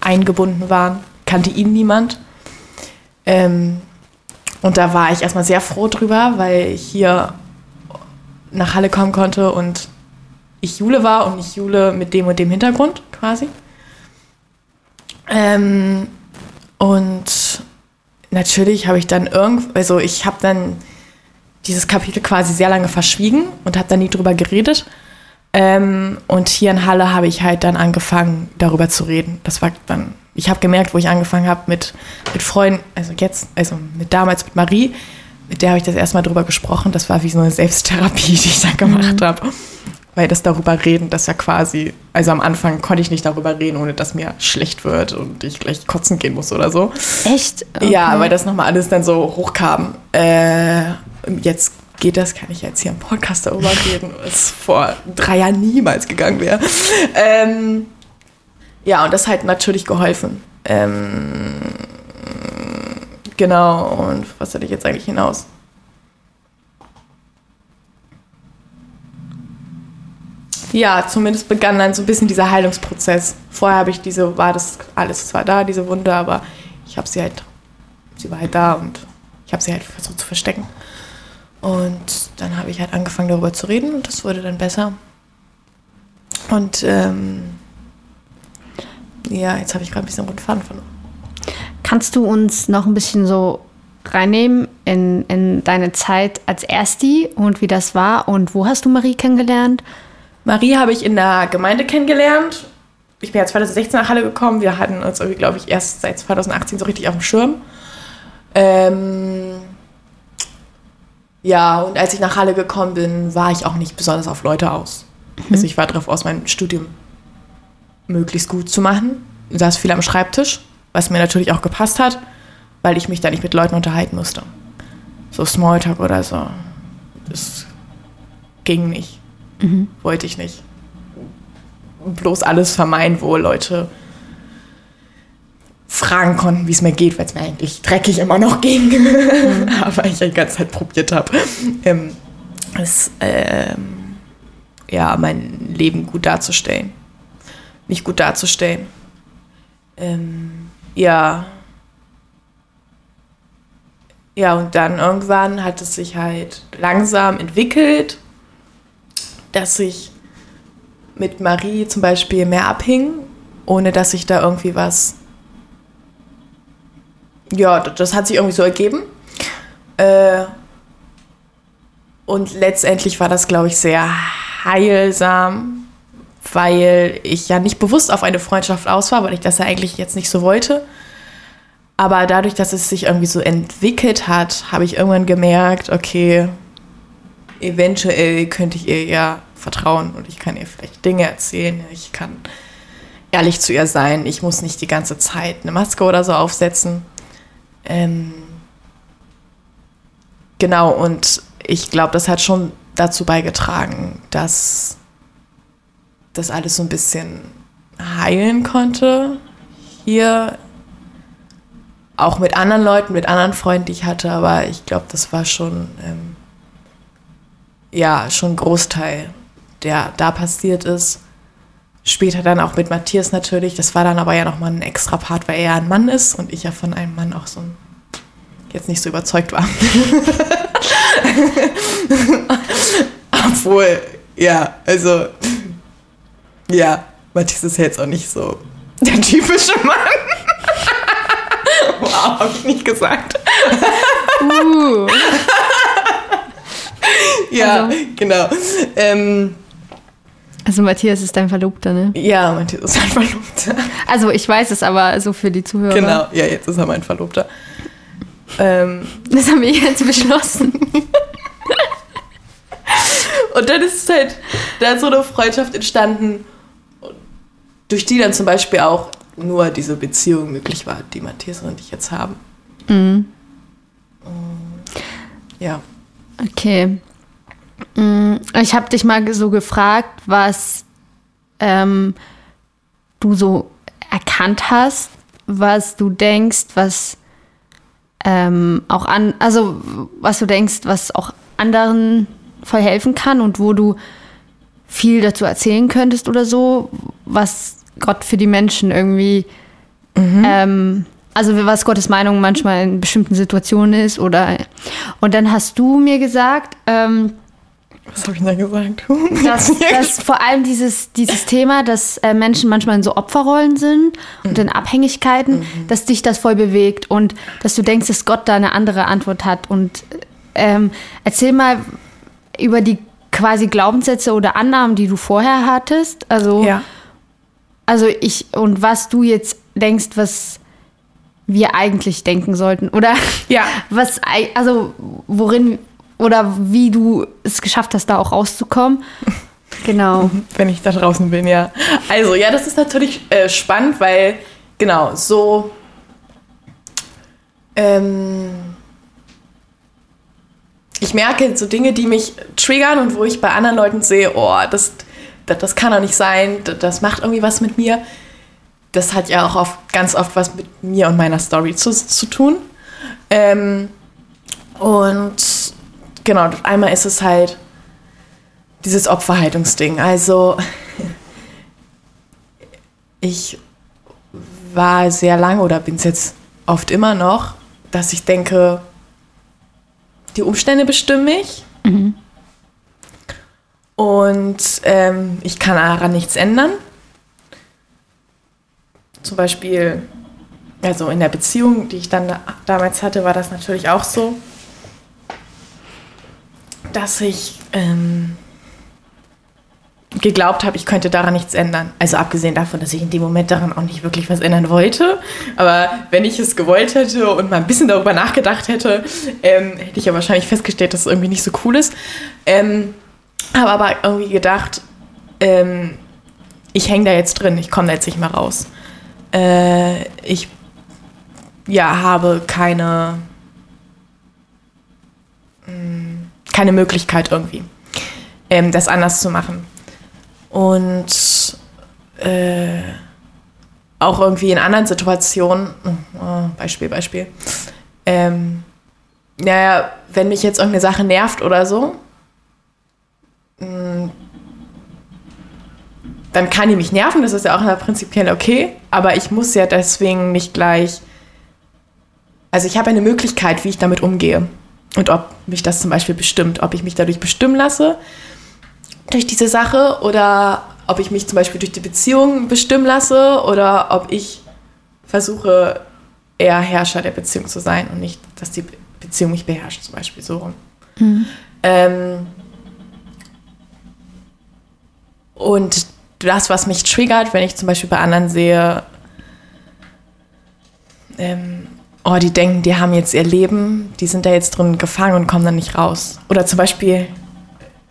eingebunden waren. Kannte ihn niemand. Ähm, und da war ich erstmal sehr froh drüber, weil ich hier nach Halle kommen konnte und ich Jule war und nicht Jule mit dem und dem Hintergrund quasi. Ähm, und natürlich habe ich dann irgend, also ich habe dann dieses Kapitel quasi sehr lange verschwiegen und habe dann nie drüber geredet. Ähm, und hier in Halle habe ich halt dann angefangen, darüber zu reden. Das war dann, ich habe gemerkt, wo ich angefangen habe mit, mit Freunden, also jetzt, also mit damals mit Marie, mit der habe ich das erstmal drüber gesprochen. Das war wie so eine Selbsttherapie, die ich dann gemacht habe. Weil das darüber reden, das ja quasi, also am Anfang konnte ich nicht darüber reden, ohne dass mir schlecht wird und ich gleich kotzen gehen muss oder so. Echt? Ja, weil das nochmal alles dann so hochkam. Äh, jetzt geht das, kann ich jetzt hier im Podcast darüber reden, was vor drei Jahren niemals gegangen wäre. Ähm, ja, und das hat natürlich geholfen. Ähm, genau, und was hatte ich jetzt eigentlich hinaus? Ja, zumindest begann dann so ein bisschen dieser Heilungsprozess. Vorher habe ich diese, war das alles zwar da, diese Wunde, aber ich habe sie halt, sie war halt da und ich habe sie halt versucht zu verstecken. Und dann habe ich halt angefangen darüber zu reden und das wurde dann besser. Und ähm, ja, jetzt habe ich gerade ein bisschen roten Faden verloren. Kannst du uns noch ein bisschen so reinnehmen in, in deine Zeit als Ersti und wie das war und wo hast du Marie kennengelernt? Marie habe ich in der Gemeinde kennengelernt. Ich bin ja 2016 nach Halle gekommen. Wir hatten uns irgendwie, glaube ich, erst seit 2018 so richtig auf dem Schirm. Ähm, ja, und als ich nach Halle gekommen bin, war ich auch nicht besonders auf Leute aus. Also ich war darauf aus, mein Studium möglichst gut zu machen. Ich saß viel am Schreibtisch, was mir natürlich auch gepasst hat, weil ich mich da nicht mit Leuten unterhalten musste. So Smalltalk oder so. Das ging nicht. Wollte ich nicht. Bloß alles vermeiden, wo Leute fragen konnten, wie es mir geht, weil es mir eigentlich dreckig immer noch ging. Aber ich die ganze Zeit probiert habe, ähm, es, ähm, ja, mein Leben gut darzustellen. Nicht gut darzustellen. Ähm, ja. Ja, und dann irgendwann hat es sich halt langsam entwickelt, dass ich mit Marie zum Beispiel mehr abhing, ohne dass ich da irgendwie was. Ja, das hat sich irgendwie so ergeben. Äh, und letztendlich war das, glaube ich, sehr heilsam, weil ich ja nicht bewusst auf eine Freundschaft aus war, weil ich das ja eigentlich jetzt nicht so wollte. Aber dadurch, dass es sich irgendwie so entwickelt hat, habe ich irgendwann gemerkt, okay, eventuell könnte ich ihr ja vertrauen und ich kann ihr vielleicht Dinge erzählen. Ich kann ehrlich zu ihr sein. Ich muss nicht die ganze Zeit eine Maske oder so aufsetzen. Ähm, genau, und ich glaube, das hat schon dazu beigetragen, dass das alles so ein bisschen heilen konnte. Hier auch mit anderen Leuten, mit anderen Freunden, die ich hatte, aber ich glaube, das war schon, ähm, ja, schon Großteil, der da passiert ist. Später dann auch mit Matthias natürlich. Das war dann aber ja nochmal ein extra Part, weil er ein Mann ist und ich ja von einem Mann auch so jetzt nicht so überzeugt war. Obwohl, ja, also, ja, Matthias ist jetzt auch nicht so der typische Mann. wow, hab ich nicht gesagt. Uh. Ja, also. genau. Ähm, also Matthias ist dein Verlobter, ne? Ja, Matthias ist mein Verlobter. Also ich weiß es aber so für die Zuhörer. Genau, ja, jetzt ist er mein Verlobter. Ähm. Das haben wir jetzt beschlossen. Und dann ist halt da so eine Freundschaft entstanden, durch die dann zum Beispiel auch nur diese Beziehung möglich war, die Matthias und ich jetzt haben. Mhm. Ja. Okay. Mm, ich habe dich mal so gefragt, was ähm, du so erkannt hast, was du denkst, was ähm, auch an, also was du denkst, was auch anderen voll helfen kann und wo du viel dazu erzählen könntest oder so, was Gott für die Menschen irgendwie, mhm. ähm, also was Gottes Meinung manchmal in bestimmten Situationen ist oder und dann hast du mir gesagt, ähm, was habe ich denn gesagt? dass, dass vor allem dieses, dieses Thema, dass äh, Menschen manchmal in so Opferrollen sind und mhm. in Abhängigkeiten, mhm. dass dich das voll bewegt und dass du denkst, dass Gott da eine andere Antwort hat. Und ähm, erzähl mal über die quasi Glaubenssätze oder Annahmen, die du vorher hattest. Also, ja. also ich und was du jetzt denkst, was wir eigentlich denken sollten. Oder ja. was, also worin oder wie du es geschafft hast, da auch rauszukommen. Genau. Wenn ich da draußen bin, ja. Also, ja, das ist natürlich äh, spannend, weil, genau, so. Ähm, ich merke so Dinge, die mich triggern und wo ich bei anderen Leuten sehe, oh, das, das, das kann doch nicht sein, das, das macht irgendwie was mit mir. Das hat ja auch oft, ganz oft was mit mir und meiner Story zu, zu tun. Ähm, und genau, einmal ist es halt dieses Opferhaltungsding. Also ich war sehr lange oder bin es jetzt oft immer noch, dass ich denke, die Umstände bestimmen mich. Mhm. Und ähm, ich kann daran nichts ändern. Zum Beispiel, also in der Beziehung, die ich dann damals hatte, war das natürlich auch so dass ich ähm, geglaubt habe, ich könnte daran nichts ändern. Also abgesehen davon, dass ich in dem Moment daran auch nicht wirklich was ändern wollte. Aber wenn ich es gewollt hätte und mal ein bisschen darüber nachgedacht hätte, ähm, hätte ich ja wahrscheinlich festgestellt, dass es irgendwie nicht so cool ist. Ähm, habe aber irgendwie gedacht, ähm, ich hänge da jetzt drin, ich komme da jetzt nicht mehr raus. Äh, ich ja, habe keine... Mh, hm, keine Möglichkeit irgendwie, ähm, das anders zu machen. Und äh, auch irgendwie in anderen Situationen, oh, Beispiel, Beispiel, ähm, naja, wenn mich jetzt irgendeine Sache nervt oder so, mm, dann kann die mich nerven, das ist ja auch prinzipiell okay, aber ich muss ja deswegen nicht gleich, also ich habe eine Möglichkeit, wie ich damit umgehe und ob mich das zum Beispiel bestimmt, ob ich mich dadurch bestimmen lasse durch diese Sache oder ob ich mich zum Beispiel durch die Beziehung bestimmen lasse oder ob ich versuche, eher Herrscher der Beziehung zu sein und nicht, dass die Beziehung mich beherrscht, zum Beispiel so rum. Mhm. Ähm, und das, was mich triggert, wenn ich zum Beispiel bei anderen sehe, ähm, oh, die denken, die haben jetzt ihr Leben, die sind da jetzt drin gefangen und kommen dann nicht raus. Oder zum Beispiel,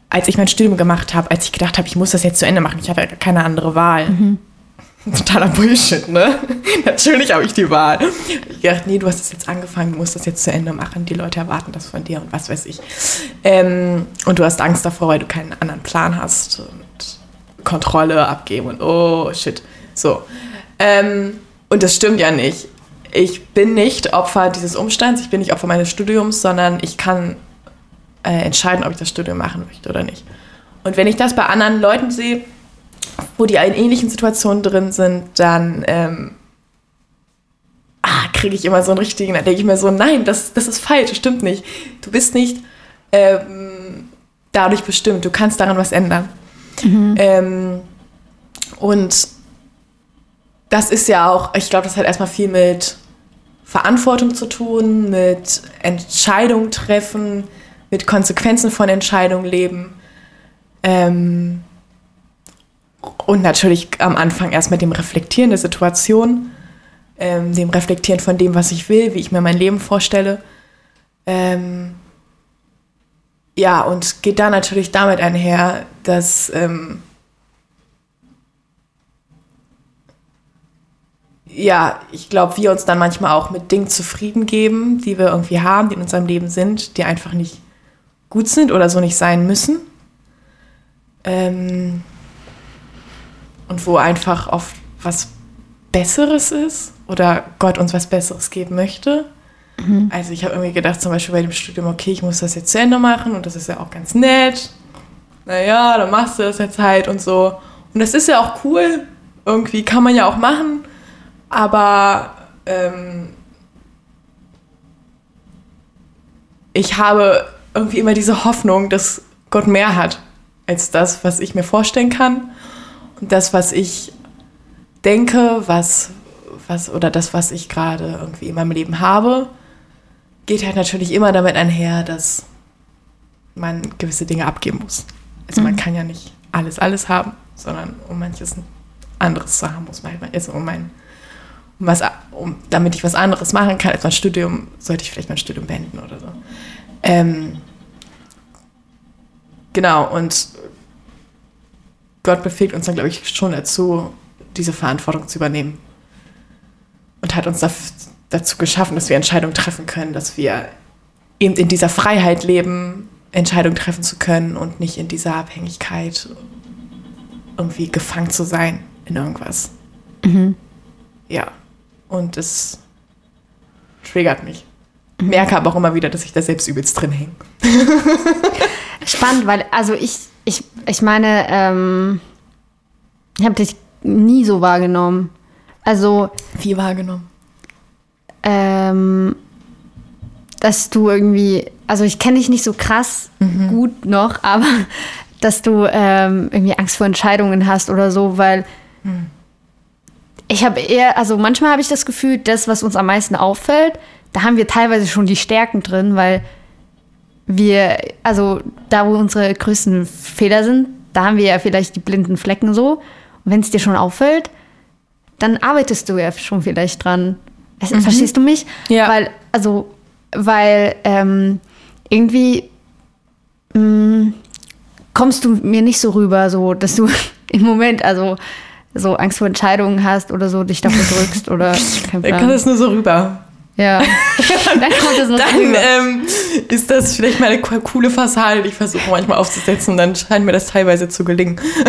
als ich mein Studium gemacht habe, als ich gedacht habe, ich muss das jetzt zu Ende machen, ich hatte keine andere Wahl. Mhm. Totaler Bullshit, ne? Natürlich habe ich die Wahl. Ich dachte, nee, du hast das jetzt angefangen, du musst das jetzt zu Ende machen. Die Leute erwarten das von dir und was weiß ich. Ähm, und du hast Angst davor, weil du keinen anderen Plan hast und Kontrolle abgeben und oh shit. So. Ähm, und das stimmt ja nicht ich bin nicht Opfer dieses Umstands, ich bin nicht Opfer meines Studiums, sondern ich kann äh, entscheiden, ob ich das Studium machen möchte oder nicht. Und wenn ich das bei anderen Leuten sehe, wo die in ähnlichen Situationen drin sind, dann ähm, ah, kriege ich immer so einen richtigen, dann denke ich mir so, nein, das, das ist falsch, das stimmt nicht. Du bist nicht ähm, dadurch bestimmt. Du kannst daran was ändern. Ähm, und das ist ja auch, ich glaube, das hat erstmal viel mit Verantwortung zu tun, mit Entscheidungen treffen, mit Konsequenzen von Entscheidungen leben. Ähm, und natürlich am Anfang erst mit dem Reflektieren der Situation, ähm, dem Reflektieren von dem, was ich will, wie ich mir mein Leben vorstelle. Ähm, ja, und geht da natürlich damit einher, dass ähm, ja, ich glaube, wir uns dann manchmal auch mit Dingen zufrieden geben, die wir irgendwie haben, die in unserem Leben sind, die einfach nicht gut sind oder so nicht sein müssen. Ähm, und wo einfach oft was Besseres ist oder Gott uns was Besseres geben möchte. Mhm. Also ich habe irgendwie gedacht, zum Beispiel bei dem Studium, okay, ich muss das jetzt zu Ende machen und das ist ja auch ganz nett. Naja, dann machst du das jetzt halt und so. Und das ist ja auch cool. Irgendwie kann man ja auch machen. Aber ähm, ich habe irgendwie immer diese Hoffnung, dass Gott mehr hat als das, was ich mir vorstellen kann. Und das, was ich denke, was, was, oder das, was ich gerade irgendwie in meinem Leben habe, geht halt natürlich immer damit einher, dass man gewisse Dinge abgeben muss. Also mhm. man kann ja nicht alles, alles haben, sondern um manches anderes zu haben, muss man halt, also um mein, um was, um, damit ich was anderes machen kann als mein Studium, sollte ich vielleicht mein Studium beenden oder so. Ähm, genau, und Gott befähigt uns dann, glaube ich, schon dazu, diese Verantwortung zu übernehmen. Und hat uns dazu geschaffen, dass wir Entscheidungen treffen können, dass wir eben in dieser Freiheit leben, Entscheidungen treffen zu können und nicht in dieser Abhängigkeit irgendwie gefangen zu sein in irgendwas. Mhm. Ja, und es triggert mich. Mhm. Merke aber auch immer wieder, dass ich da selbst übelst drin hänge. Spannend, weil, also ich ich, ich meine, ähm, ich habe dich nie so wahrgenommen. Also. Wie wahrgenommen? Ähm, dass du irgendwie, also ich kenne dich nicht so krass mhm. gut noch, aber dass du ähm, irgendwie Angst vor Entscheidungen hast oder so, weil mhm. Ich habe eher, also manchmal habe ich das Gefühl, das, was uns am meisten auffällt, da haben wir teilweise schon die Stärken drin, weil wir, also da, wo unsere größten Fehler sind, da haben wir ja vielleicht die blinden Flecken so. Und wenn es dir schon auffällt, dann arbeitest du ja schon vielleicht dran. Mhm. Verstehst du mich? Ja. Weil, also, weil ähm, irgendwie mh, mm, kommst du mir nicht so rüber, so dass du im Moment, also so Angst vor Entscheidungen hast oder so, dich davor drückst oder. Dann kann es nur so rüber. Ja. dann kommt es noch Dann ähm, ist das vielleicht mal eine coole Fassade, die ich versuche manchmal aufzusetzen und dann scheint mir das teilweise zu gelingen.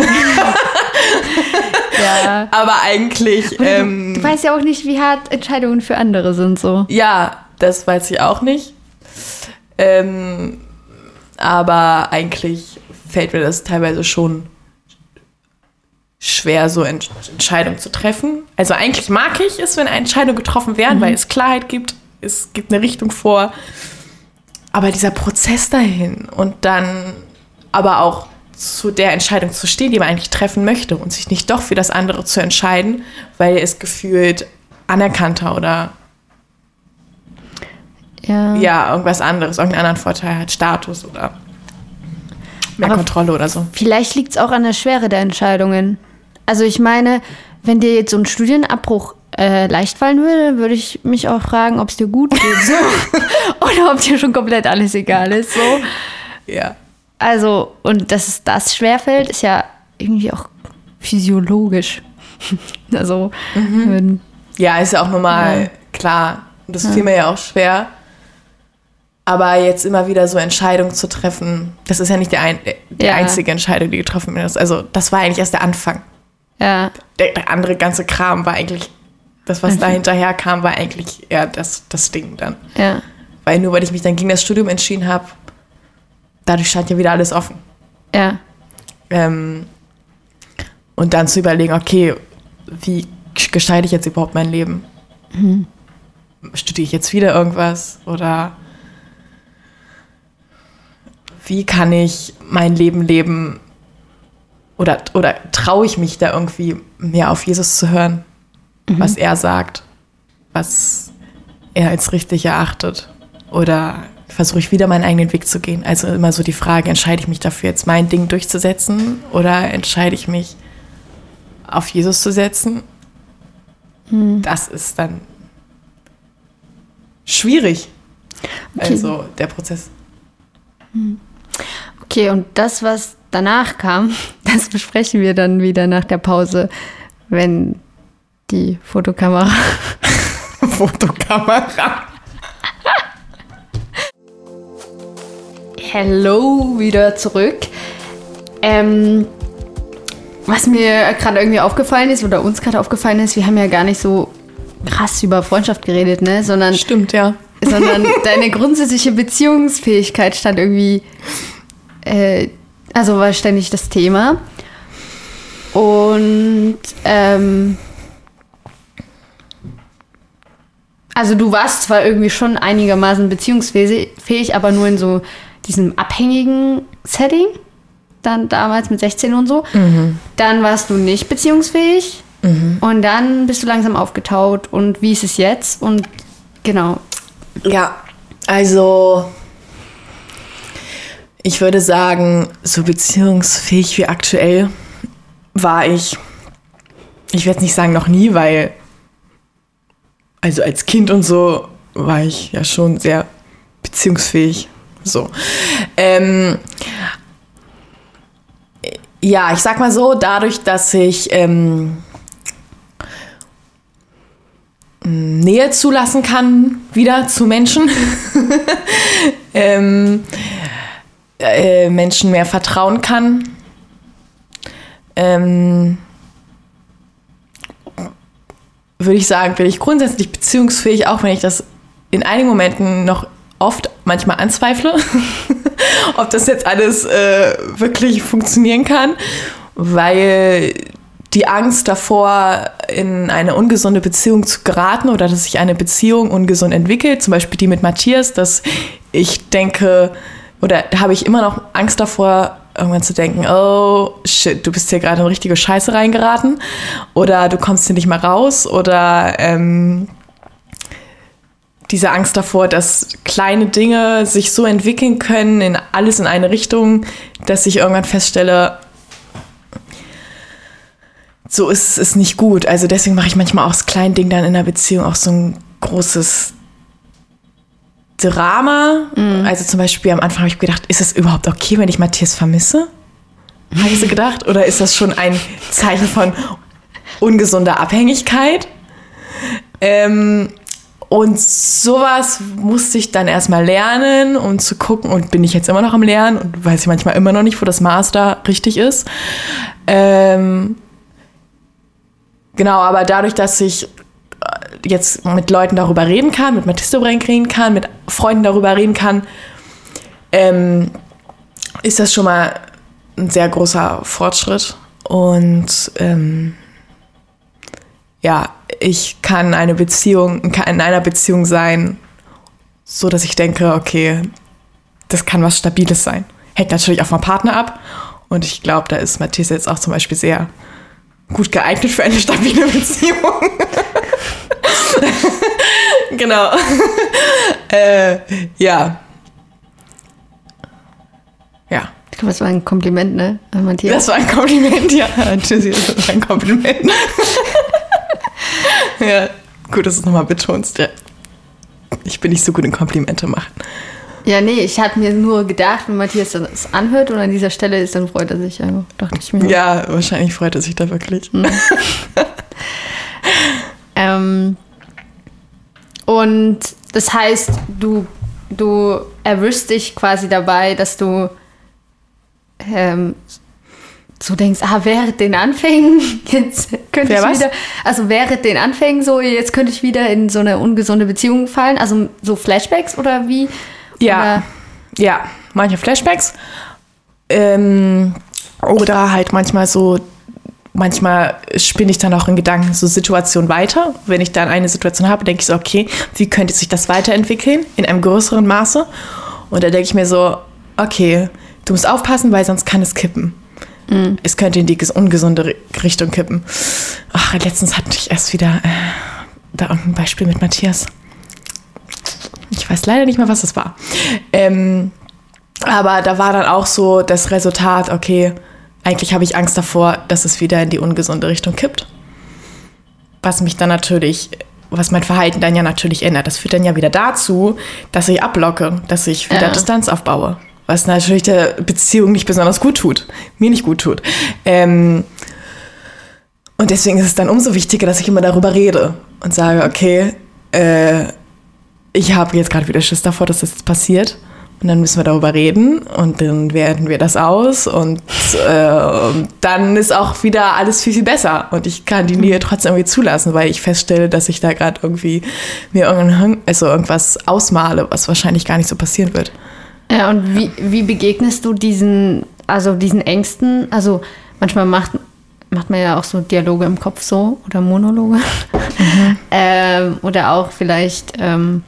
ja. Aber eigentlich. Ähm, du, du, weißt ja auch nicht, wie hart Entscheidungen für andere sind, so. Ja, das weiß ich auch nicht. Ähm, aber eigentlich fällt mir das teilweise schon schwer, so Ent Entscheidungen zu treffen. Also eigentlich mag ich es, wenn Entscheidungen getroffen werden, mhm. weil es Klarheit gibt, es gibt eine Richtung vor. Aber dieser Prozess dahin und dann aber auch zu der Entscheidung zu stehen, die man eigentlich treffen möchte und sich nicht doch für das andere zu entscheiden, weil es gefühlt anerkannter oder ja, ja irgendwas anderes, irgendeinen anderen Vorteil hat, Status oder mehr Aber Kontrolle oder so. Vielleicht liegt es auch an der Schwere der Entscheidungen. Also ich meine, wenn dir jetzt so ein Studienabbruch äh, leicht fallen würde, würde ich mich auch fragen, ob es dir gut geht. So. Oder ob dir schon komplett alles egal ist. So. Ja. Also, und dass es das schwerfällt, ist ja irgendwie auch physiologisch. also, mhm. Ja, ist ja auch normal, ja. klar. Und das ja. fiel mir ja auch schwer. Aber jetzt immer wieder so Entscheidungen zu treffen, das ist ja nicht die, ein, die ja. einzige Entscheidung, die getroffen wird. Also, das war eigentlich erst der Anfang. Ja. Der, der andere ganze Kram war eigentlich, das, was da hinterher kam, war eigentlich eher das, das Ding dann. Ja. Weil nur weil ich mich dann gegen das Studium entschieden habe, dadurch stand ja wieder alles offen. Ja. Ähm, und dann zu überlegen, okay, wie gestalte ich jetzt überhaupt mein Leben? Mhm. Studiere ich jetzt wieder irgendwas? Oder wie kann ich mein Leben leben oder, oder traue ich mich da irgendwie mehr auf Jesus zu hören, mhm. was er sagt, was er als richtig erachtet oder versuche ich wieder meinen eigenen Weg zu gehen. Also immer so die Frage, entscheide ich mich dafür jetzt mein Ding durchzusetzen oder entscheide ich mich auf Jesus zu setzen? Mhm. Das ist dann schwierig. Okay. Also der Prozess. Mhm. Okay, und das, was danach kam, das besprechen wir dann wieder nach der Pause, wenn die Fotokamera. Fotokamera. Hello, wieder zurück. Ähm, was mir gerade irgendwie aufgefallen ist oder uns gerade aufgefallen ist, wir haben ja gar nicht so krass über Freundschaft geredet, ne? Sondern stimmt ja. Sondern deine grundsätzliche Beziehungsfähigkeit stand irgendwie äh, also war ständig das Thema. Und ähm, also du warst zwar irgendwie schon einigermaßen beziehungsfähig, aber nur in so diesem abhängigen Setting, dann damals mit 16 und so. Mhm. Dann warst du nicht beziehungsfähig mhm. und dann bist du langsam aufgetaut. Und wie ist es jetzt? Und genau. Ja, also ich würde sagen, so beziehungsfähig wie aktuell war ich, ich werde nicht sagen noch nie, weil, also als Kind und so war ich ja schon sehr beziehungsfähig. So. Ähm, ja, ich sag mal so, dadurch, dass ich ähm, Nähe zulassen kann, wieder zu Menschen, ähm, äh, Menschen mehr vertrauen kann. Ähm, würde ich sagen, bin ich grundsätzlich beziehungsfähig, auch wenn ich das in einigen Momenten noch oft manchmal anzweifle, ob das jetzt alles äh, wirklich funktionieren kann, weil die Angst davor, in eine ungesunde Beziehung zu geraten oder dass sich eine Beziehung ungesund entwickelt, zum Beispiel die mit Matthias, dass ich denke, oder habe ich immer noch Angst davor, irgendwann zu denken, oh shit, du bist hier gerade in richtige Scheiße reingeraten oder du kommst hier nicht mal raus oder ähm, diese Angst davor, dass kleine Dinge sich so entwickeln können, in alles in eine Richtung, dass ich irgendwann feststelle, so ist es nicht gut. Also deswegen mache ich manchmal auch das kleine Ding dann in der Beziehung auch so ein großes Drama. Mhm. Also zum Beispiel am Anfang habe ich gedacht, ist es überhaupt okay, wenn ich Matthias vermisse? Habe ich so gedacht? Oder ist das schon ein Zeichen von ungesunder Abhängigkeit? Ähm, und sowas musste ich dann erstmal lernen und zu gucken und bin ich jetzt immer noch am Lernen und weiß ich manchmal immer noch nicht, wo das Maß da richtig ist. Ähm, genau, aber dadurch, dass ich jetzt mit Leuten darüber reden kann, mit Mathisto reden kann, mit Freunden darüber reden kann, ähm, ist das schon mal ein sehr großer Fortschritt. Und ähm, ja, ich kann eine Beziehung, in einer Beziehung sein, so dass ich denke, okay, das kann was Stabiles sein. Hängt natürlich auch vom Partner ab. Und ich glaube, da ist Matthias jetzt auch zum Beispiel sehr gut geeignet für eine stabile Beziehung. genau. äh, ja. Ja. Ich glaube, das war ein Kompliment, ne, Matthias? Das war ein Kompliment, ja. Tschüssi, das war ein Kompliment. ja, gut, dass du es nochmal betonst. Ja. Ich bin nicht so gut in Komplimente machen. Ja, nee, ich hatte mir nur gedacht, wenn Matthias das anhört und an dieser Stelle ist, dann freut er sich einfach, dachte ich mir. Ja, wahrscheinlich freut er sich da wirklich. Mhm. ähm, und das heißt, du, du erwischst dich quasi dabei, dass du ähm, so denkst, ah, während den Anfängen, jetzt könnte Wer ich was? wieder, also während den Anfängen so, jetzt könnte ich wieder in so eine ungesunde Beziehung fallen, also so Flashbacks oder wie? Ja, oder? ja, manche Flashbacks ähm, oder halt manchmal so manchmal spinne ich dann auch in Gedanken so Situationen weiter. Wenn ich dann eine Situation habe, denke ich so, okay, wie könnte sich das weiterentwickeln in einem größeren Maße? Und da denke ich mir so, okay, du musst aufpassen, weil sonst kann es kippen. Es könnte in die ges- ungesunde Ri- Richtung kippen. Ach, letztens hatte ich erst wieder äh, da irgendein Beispiel mit Matthias. Ich weiß leider nicht mehr, was es war. Ähm, aber da war dann auch so das Resultat, okay, eigentlich habe ich Angst davor, dass es wieder in die ungesunde Richtung kippt. Was mich dann natürlich, was mein Verhalten dann ja natürlich ändert. Das führt dann ja wieder dazu, dass ich ablocke, dass ich wieder Ja. Distanz aufbaue. Was natürlich der Beziehung nicht besonders gut tut. Mir nicht gut tut. Ähm, und deswegen ist es dann umso wichtiger, dass ich immer darüber rede und sage, okay, äh, ich habe jetzt gerade wieder Schiss davor, dass das jetzt passiert. Und dann müssen wir darüber reden und dann werten wir das aus und äh, dann ist auch wieder alles viel, viel besser. Und ich kann die Nähe trotzdem irgendwie zulassen, weil ich feststelle, dass ich da gerade irgendwie mir irgendein, also irgendwas ausmale, was wahrscheinlich gar nicht so passieren wird. Ja, und wie, wie begegnest du diesen, also diesen Ängsten? Also manchmal macht, macht man ja auch so Dialoge im Kopf so oder Monologe. ähm, oder auch vielleicht ähm,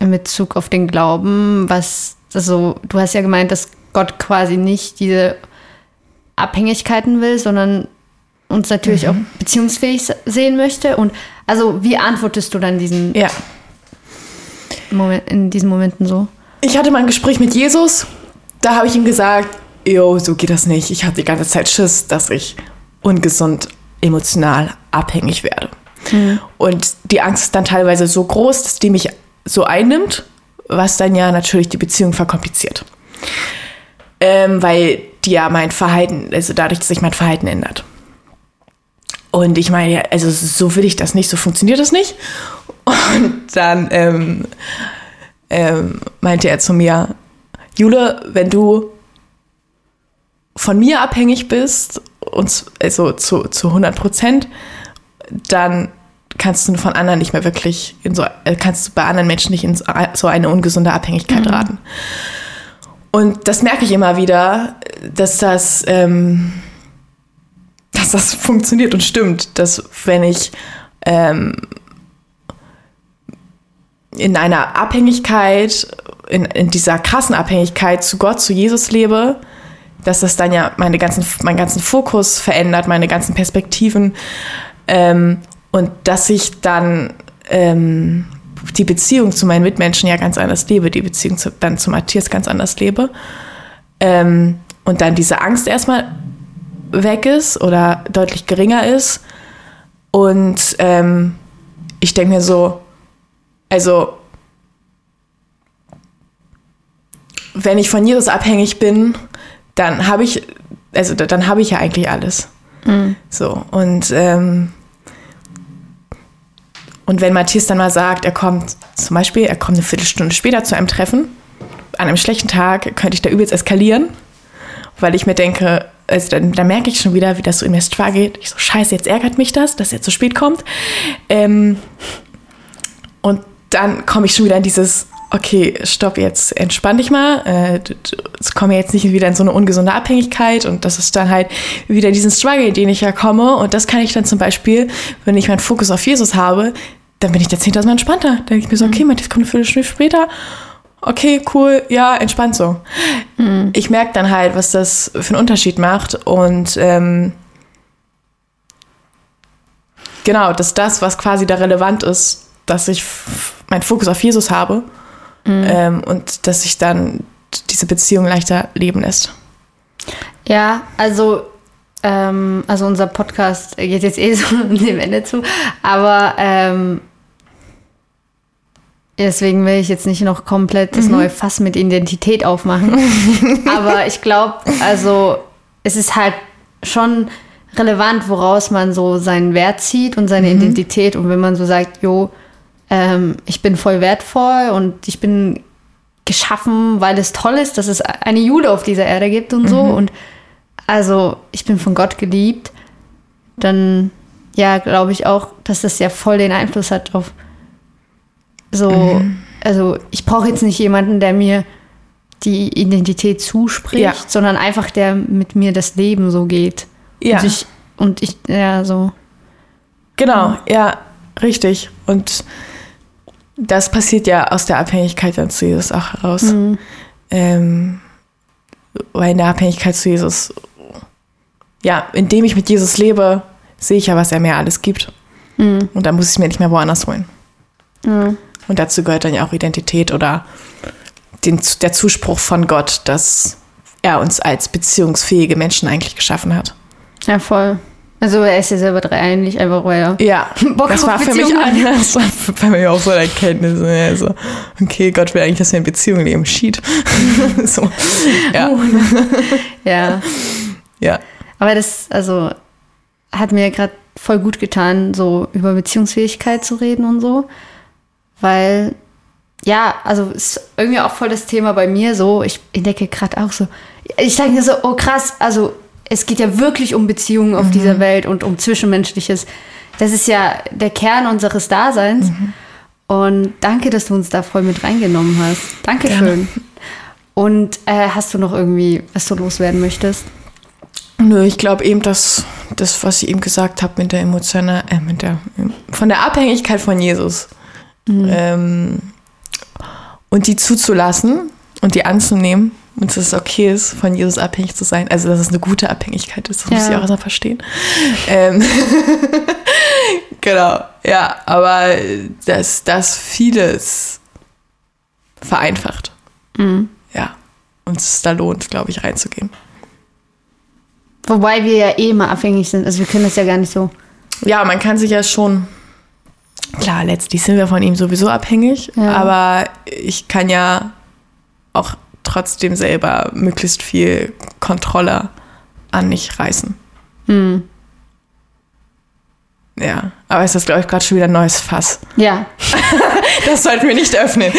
in Bezug auf den Glauben, was, also du hast ja gemeint, dass Gott quasi nicht diese Abhängigkeiten will, sondern uns natürlich auch beziehungsfähig sehen möchte. Und also wie antwortest du dann diesen Ja. Moment, in diesen Momenten so? Ich hatte mal ein Gespräch mit Jesus, da habe ich ihm gesagt, jo, so geht das nicht. Ich habe die ganze Zeit Schiss, dass ich ungesund emotional abhängig werde. Und die Angst ist dann teilweise so groß, dass die mich so einnimmt, was dann ja natürlich die Beziehung verkompliziert. Ähm, weil die ja mein Verhalten, also dadurch, dass sich mein Verhalten ändert. Und ich meine, also so will ich das nicht, so funktioniert das nicht. Und dann ähm, ähm, meinte er zu mir, Jule, wenn du von mir abhängig bist, und also zu, zu 100 Prozent, dann kannst du von anderen nicht mehr wirklich, in so, äh, kannst du bei anderen Menschen nicht in so so eine ungesunde Abhängigkeit raten. Und das merke ich immer wieder, dass das, ähm, dass das funktioniert und stimmt, dass wenn ich ähm, in einer Abhängigkeit, in, in dieser krassen Abhängigkeit zu Gott, zu Jesus lebe, dass das dann ja meine ganzen, meinen ganzen Fokus verändert, meine ganzen Perspektiven ähm, und dass ich dann ähm, die Beziehung zu meinen Mitmenschen ja ganz anders lebe, die Beziehung zu, dann zu Matthias ganz anders lebe ähm, und dann diese Angst erstmal weg ist oder deutlich geringer ist und ähm, ich denke mir so, also wenn ich von Jesus abhängig bin, dann habe ich, also da- dann habe ich ja eigentlich alles. So, und, ähm, und wenn Matthias dann mal sagt, er kommt, zum Beispiel, er kommt eine Viertelstunde später zu einem Treffen, an einem schlechten Tag könnte ich da übelst eskalieren, weil ich mir denke, also dann, dann merke ich schon wieder, wie das so in mir geht. Ich so, scheiße, jetzt ärgert mich das, dass er zu spät kommt. Ähm, und dann komme ich schon wieder in dieses, okay, stopp jetzt, entspann dich mal. Äh, Es komme jetzt nicht wieder in so eine ungesunde Abhängigkeit und das ist dann halt wieder diesen Struggle, den ich ja komme. Und das kann ich dann zum Beispiel, wenn ich meinen Fokus auf Jesus habe, dann bin ich da 10.000 Mal entspannter. Dann denke ich mir so, okay, Matthias kommt eine Viertelstunde später. Okay, cool, ja, entspannt so. Ich merke dann halt, was das für einen Unterschied macht und ähm, genau, dass das, was quasi da relevant ist, dass ich meinen Fokus auf Jesus habe ähm, und dass sich dann diese Beziehung leichter leben lässt. Ja, also, ähm, also unser Podcast geht jetzt eh so dem Ende zu, aber ähm, deswegen will ich jetzt nicht noch komplett das neue Fass mit Identität aufmachen. aber ich glaube, also es ist halt schon relevant, woraus man so seinen Wert zieht und seine Identität. Und wenn man so sagt, jo, ähm, ich bin voll wertvoll und ich bin geschaffen, weil es toll ist, dass es eine Jude auf dieser Erde gibt und so. Und also ich bin von Gott geliebt, dann ja, glaube ich auch, dass das ja voll den Einfluss hat auf so, also ich brauche jetzt nicht jemanden, der mir die Identität zuspricht, Ja. sondern einfach der mit mir das Leben so geht. Ja. Und ich, und ich ja, so. Genau, ja, richtig. Und das passiert ja aus der Abhängigkeit dann zu Jesus auch heraus. Ähm, weil in der Abhängigkeit zu Jesus, ja, indem ich mit Jesus lebe, sehe ich ja, was er mir alles gibt. Mhm. Und da muss ich mir nicht mehr woanders holen. Ja. Und dazu gehört dann ja auch Identität oder den, der Zuspruch von Gott, dass er uns als beziehungsfähige Menschen eigentlich geschaffen hat. ja, voll. Also er ist ja selber dreieinlich, einfach weil er Ja, Bock das war für mich anders. Das war bei mir auch so eine Erkenntnis. Also, okay, Gott will eigentlich, dass wir in Beziehungen leben. Schied. so. Ja, Ja. ja. Aber das, also, hat mir gerade voll gut getan, so über Beziehungsfähigkeit zu reden und so. Weil, ja, also ist irgendwie auch voll das Thema bei mir so. Ich entdecke gerade auch so. Ich denke mir so, oh krass, also es geht ja wirklich um Beziehungen auf dieser Welt und um Zwischenmenschliches. Das ist ja der Kern unseres Daseins. Und danke, dass du uns da voll mit reingenommen hast. Dankeschön. Und äh, hast du noch irgendwie, was du loswerden möchtest? Nö, ich glaube eben, dass das, was ich eben gesagt habe mit der emotionalen, äh, mit der, von der Abhängigkeit von Jesus ähm, und die zuzulassen und die anzunehmen und dass es okay ist, von Jesus abhängig zu sein. Also, dass es eine gute Abhängigkeit ist, das muss Ja. ich auch erstmal verstehen. Ähm, genau, ja, aber dass das vieles vereinfacht. Ja, und es da lohnt, glaube ich, reinzugehen. Wobei wir ja eh immer abhängig sind. Also wir können das ja gar nicht so. Ja, man kann sich ja schon. Klar, letztlich sind wir von ihm sowieso abhängig, Ja. aber ich kann ja auch trotzdem selber möglichst viel Kontrolle an mich reißen. Hm. Ja, aber es ist, glaube ich, gerade schon wieder ein neues Fass. Ja. Das sollten wir nicht öffnen.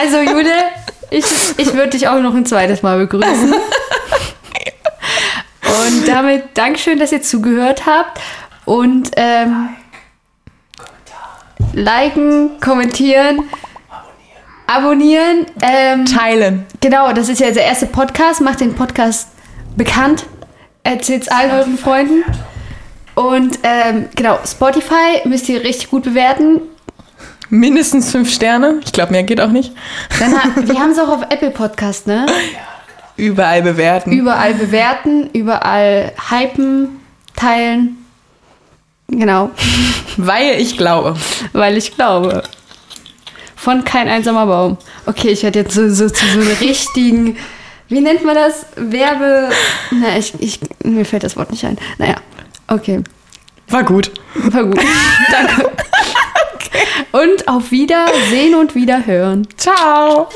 Also Jude, ich, ich würde dich auch noch ein zweites Mal begrüßen. Und damit Dankeschön, dass ihr zugehört habt. Und ähm, liken, kommentieren, abonnieren. Ähm, Teilen. Genau, das ist ja der erste Podcast. Macht den Podcast bekannt. Erzählt es allen euren Freunden. Und ähm, genau, Spotify müsst ihr richtig gut bewerten. Mindestens fünf Sterne. Ich glaube, mehr geht auch nicht. Dann ha wir haben es auch auf Apple Podcast, ne? Überall bewerten. Überall bewerten, überall hypen, teilen. Genau, weil ich glaube. weil ich glaube. Von kein einsamer Baum. Okay, ich werde jetzt so, so zu so einem richtigen, wie nennt man das? Werbe. Na, ich, ich, mir fällt das Wort nicht ein. Naja, okay. War gut. War gut. Danke. Und auf Wiedersehen und Wiederhören. Ciao.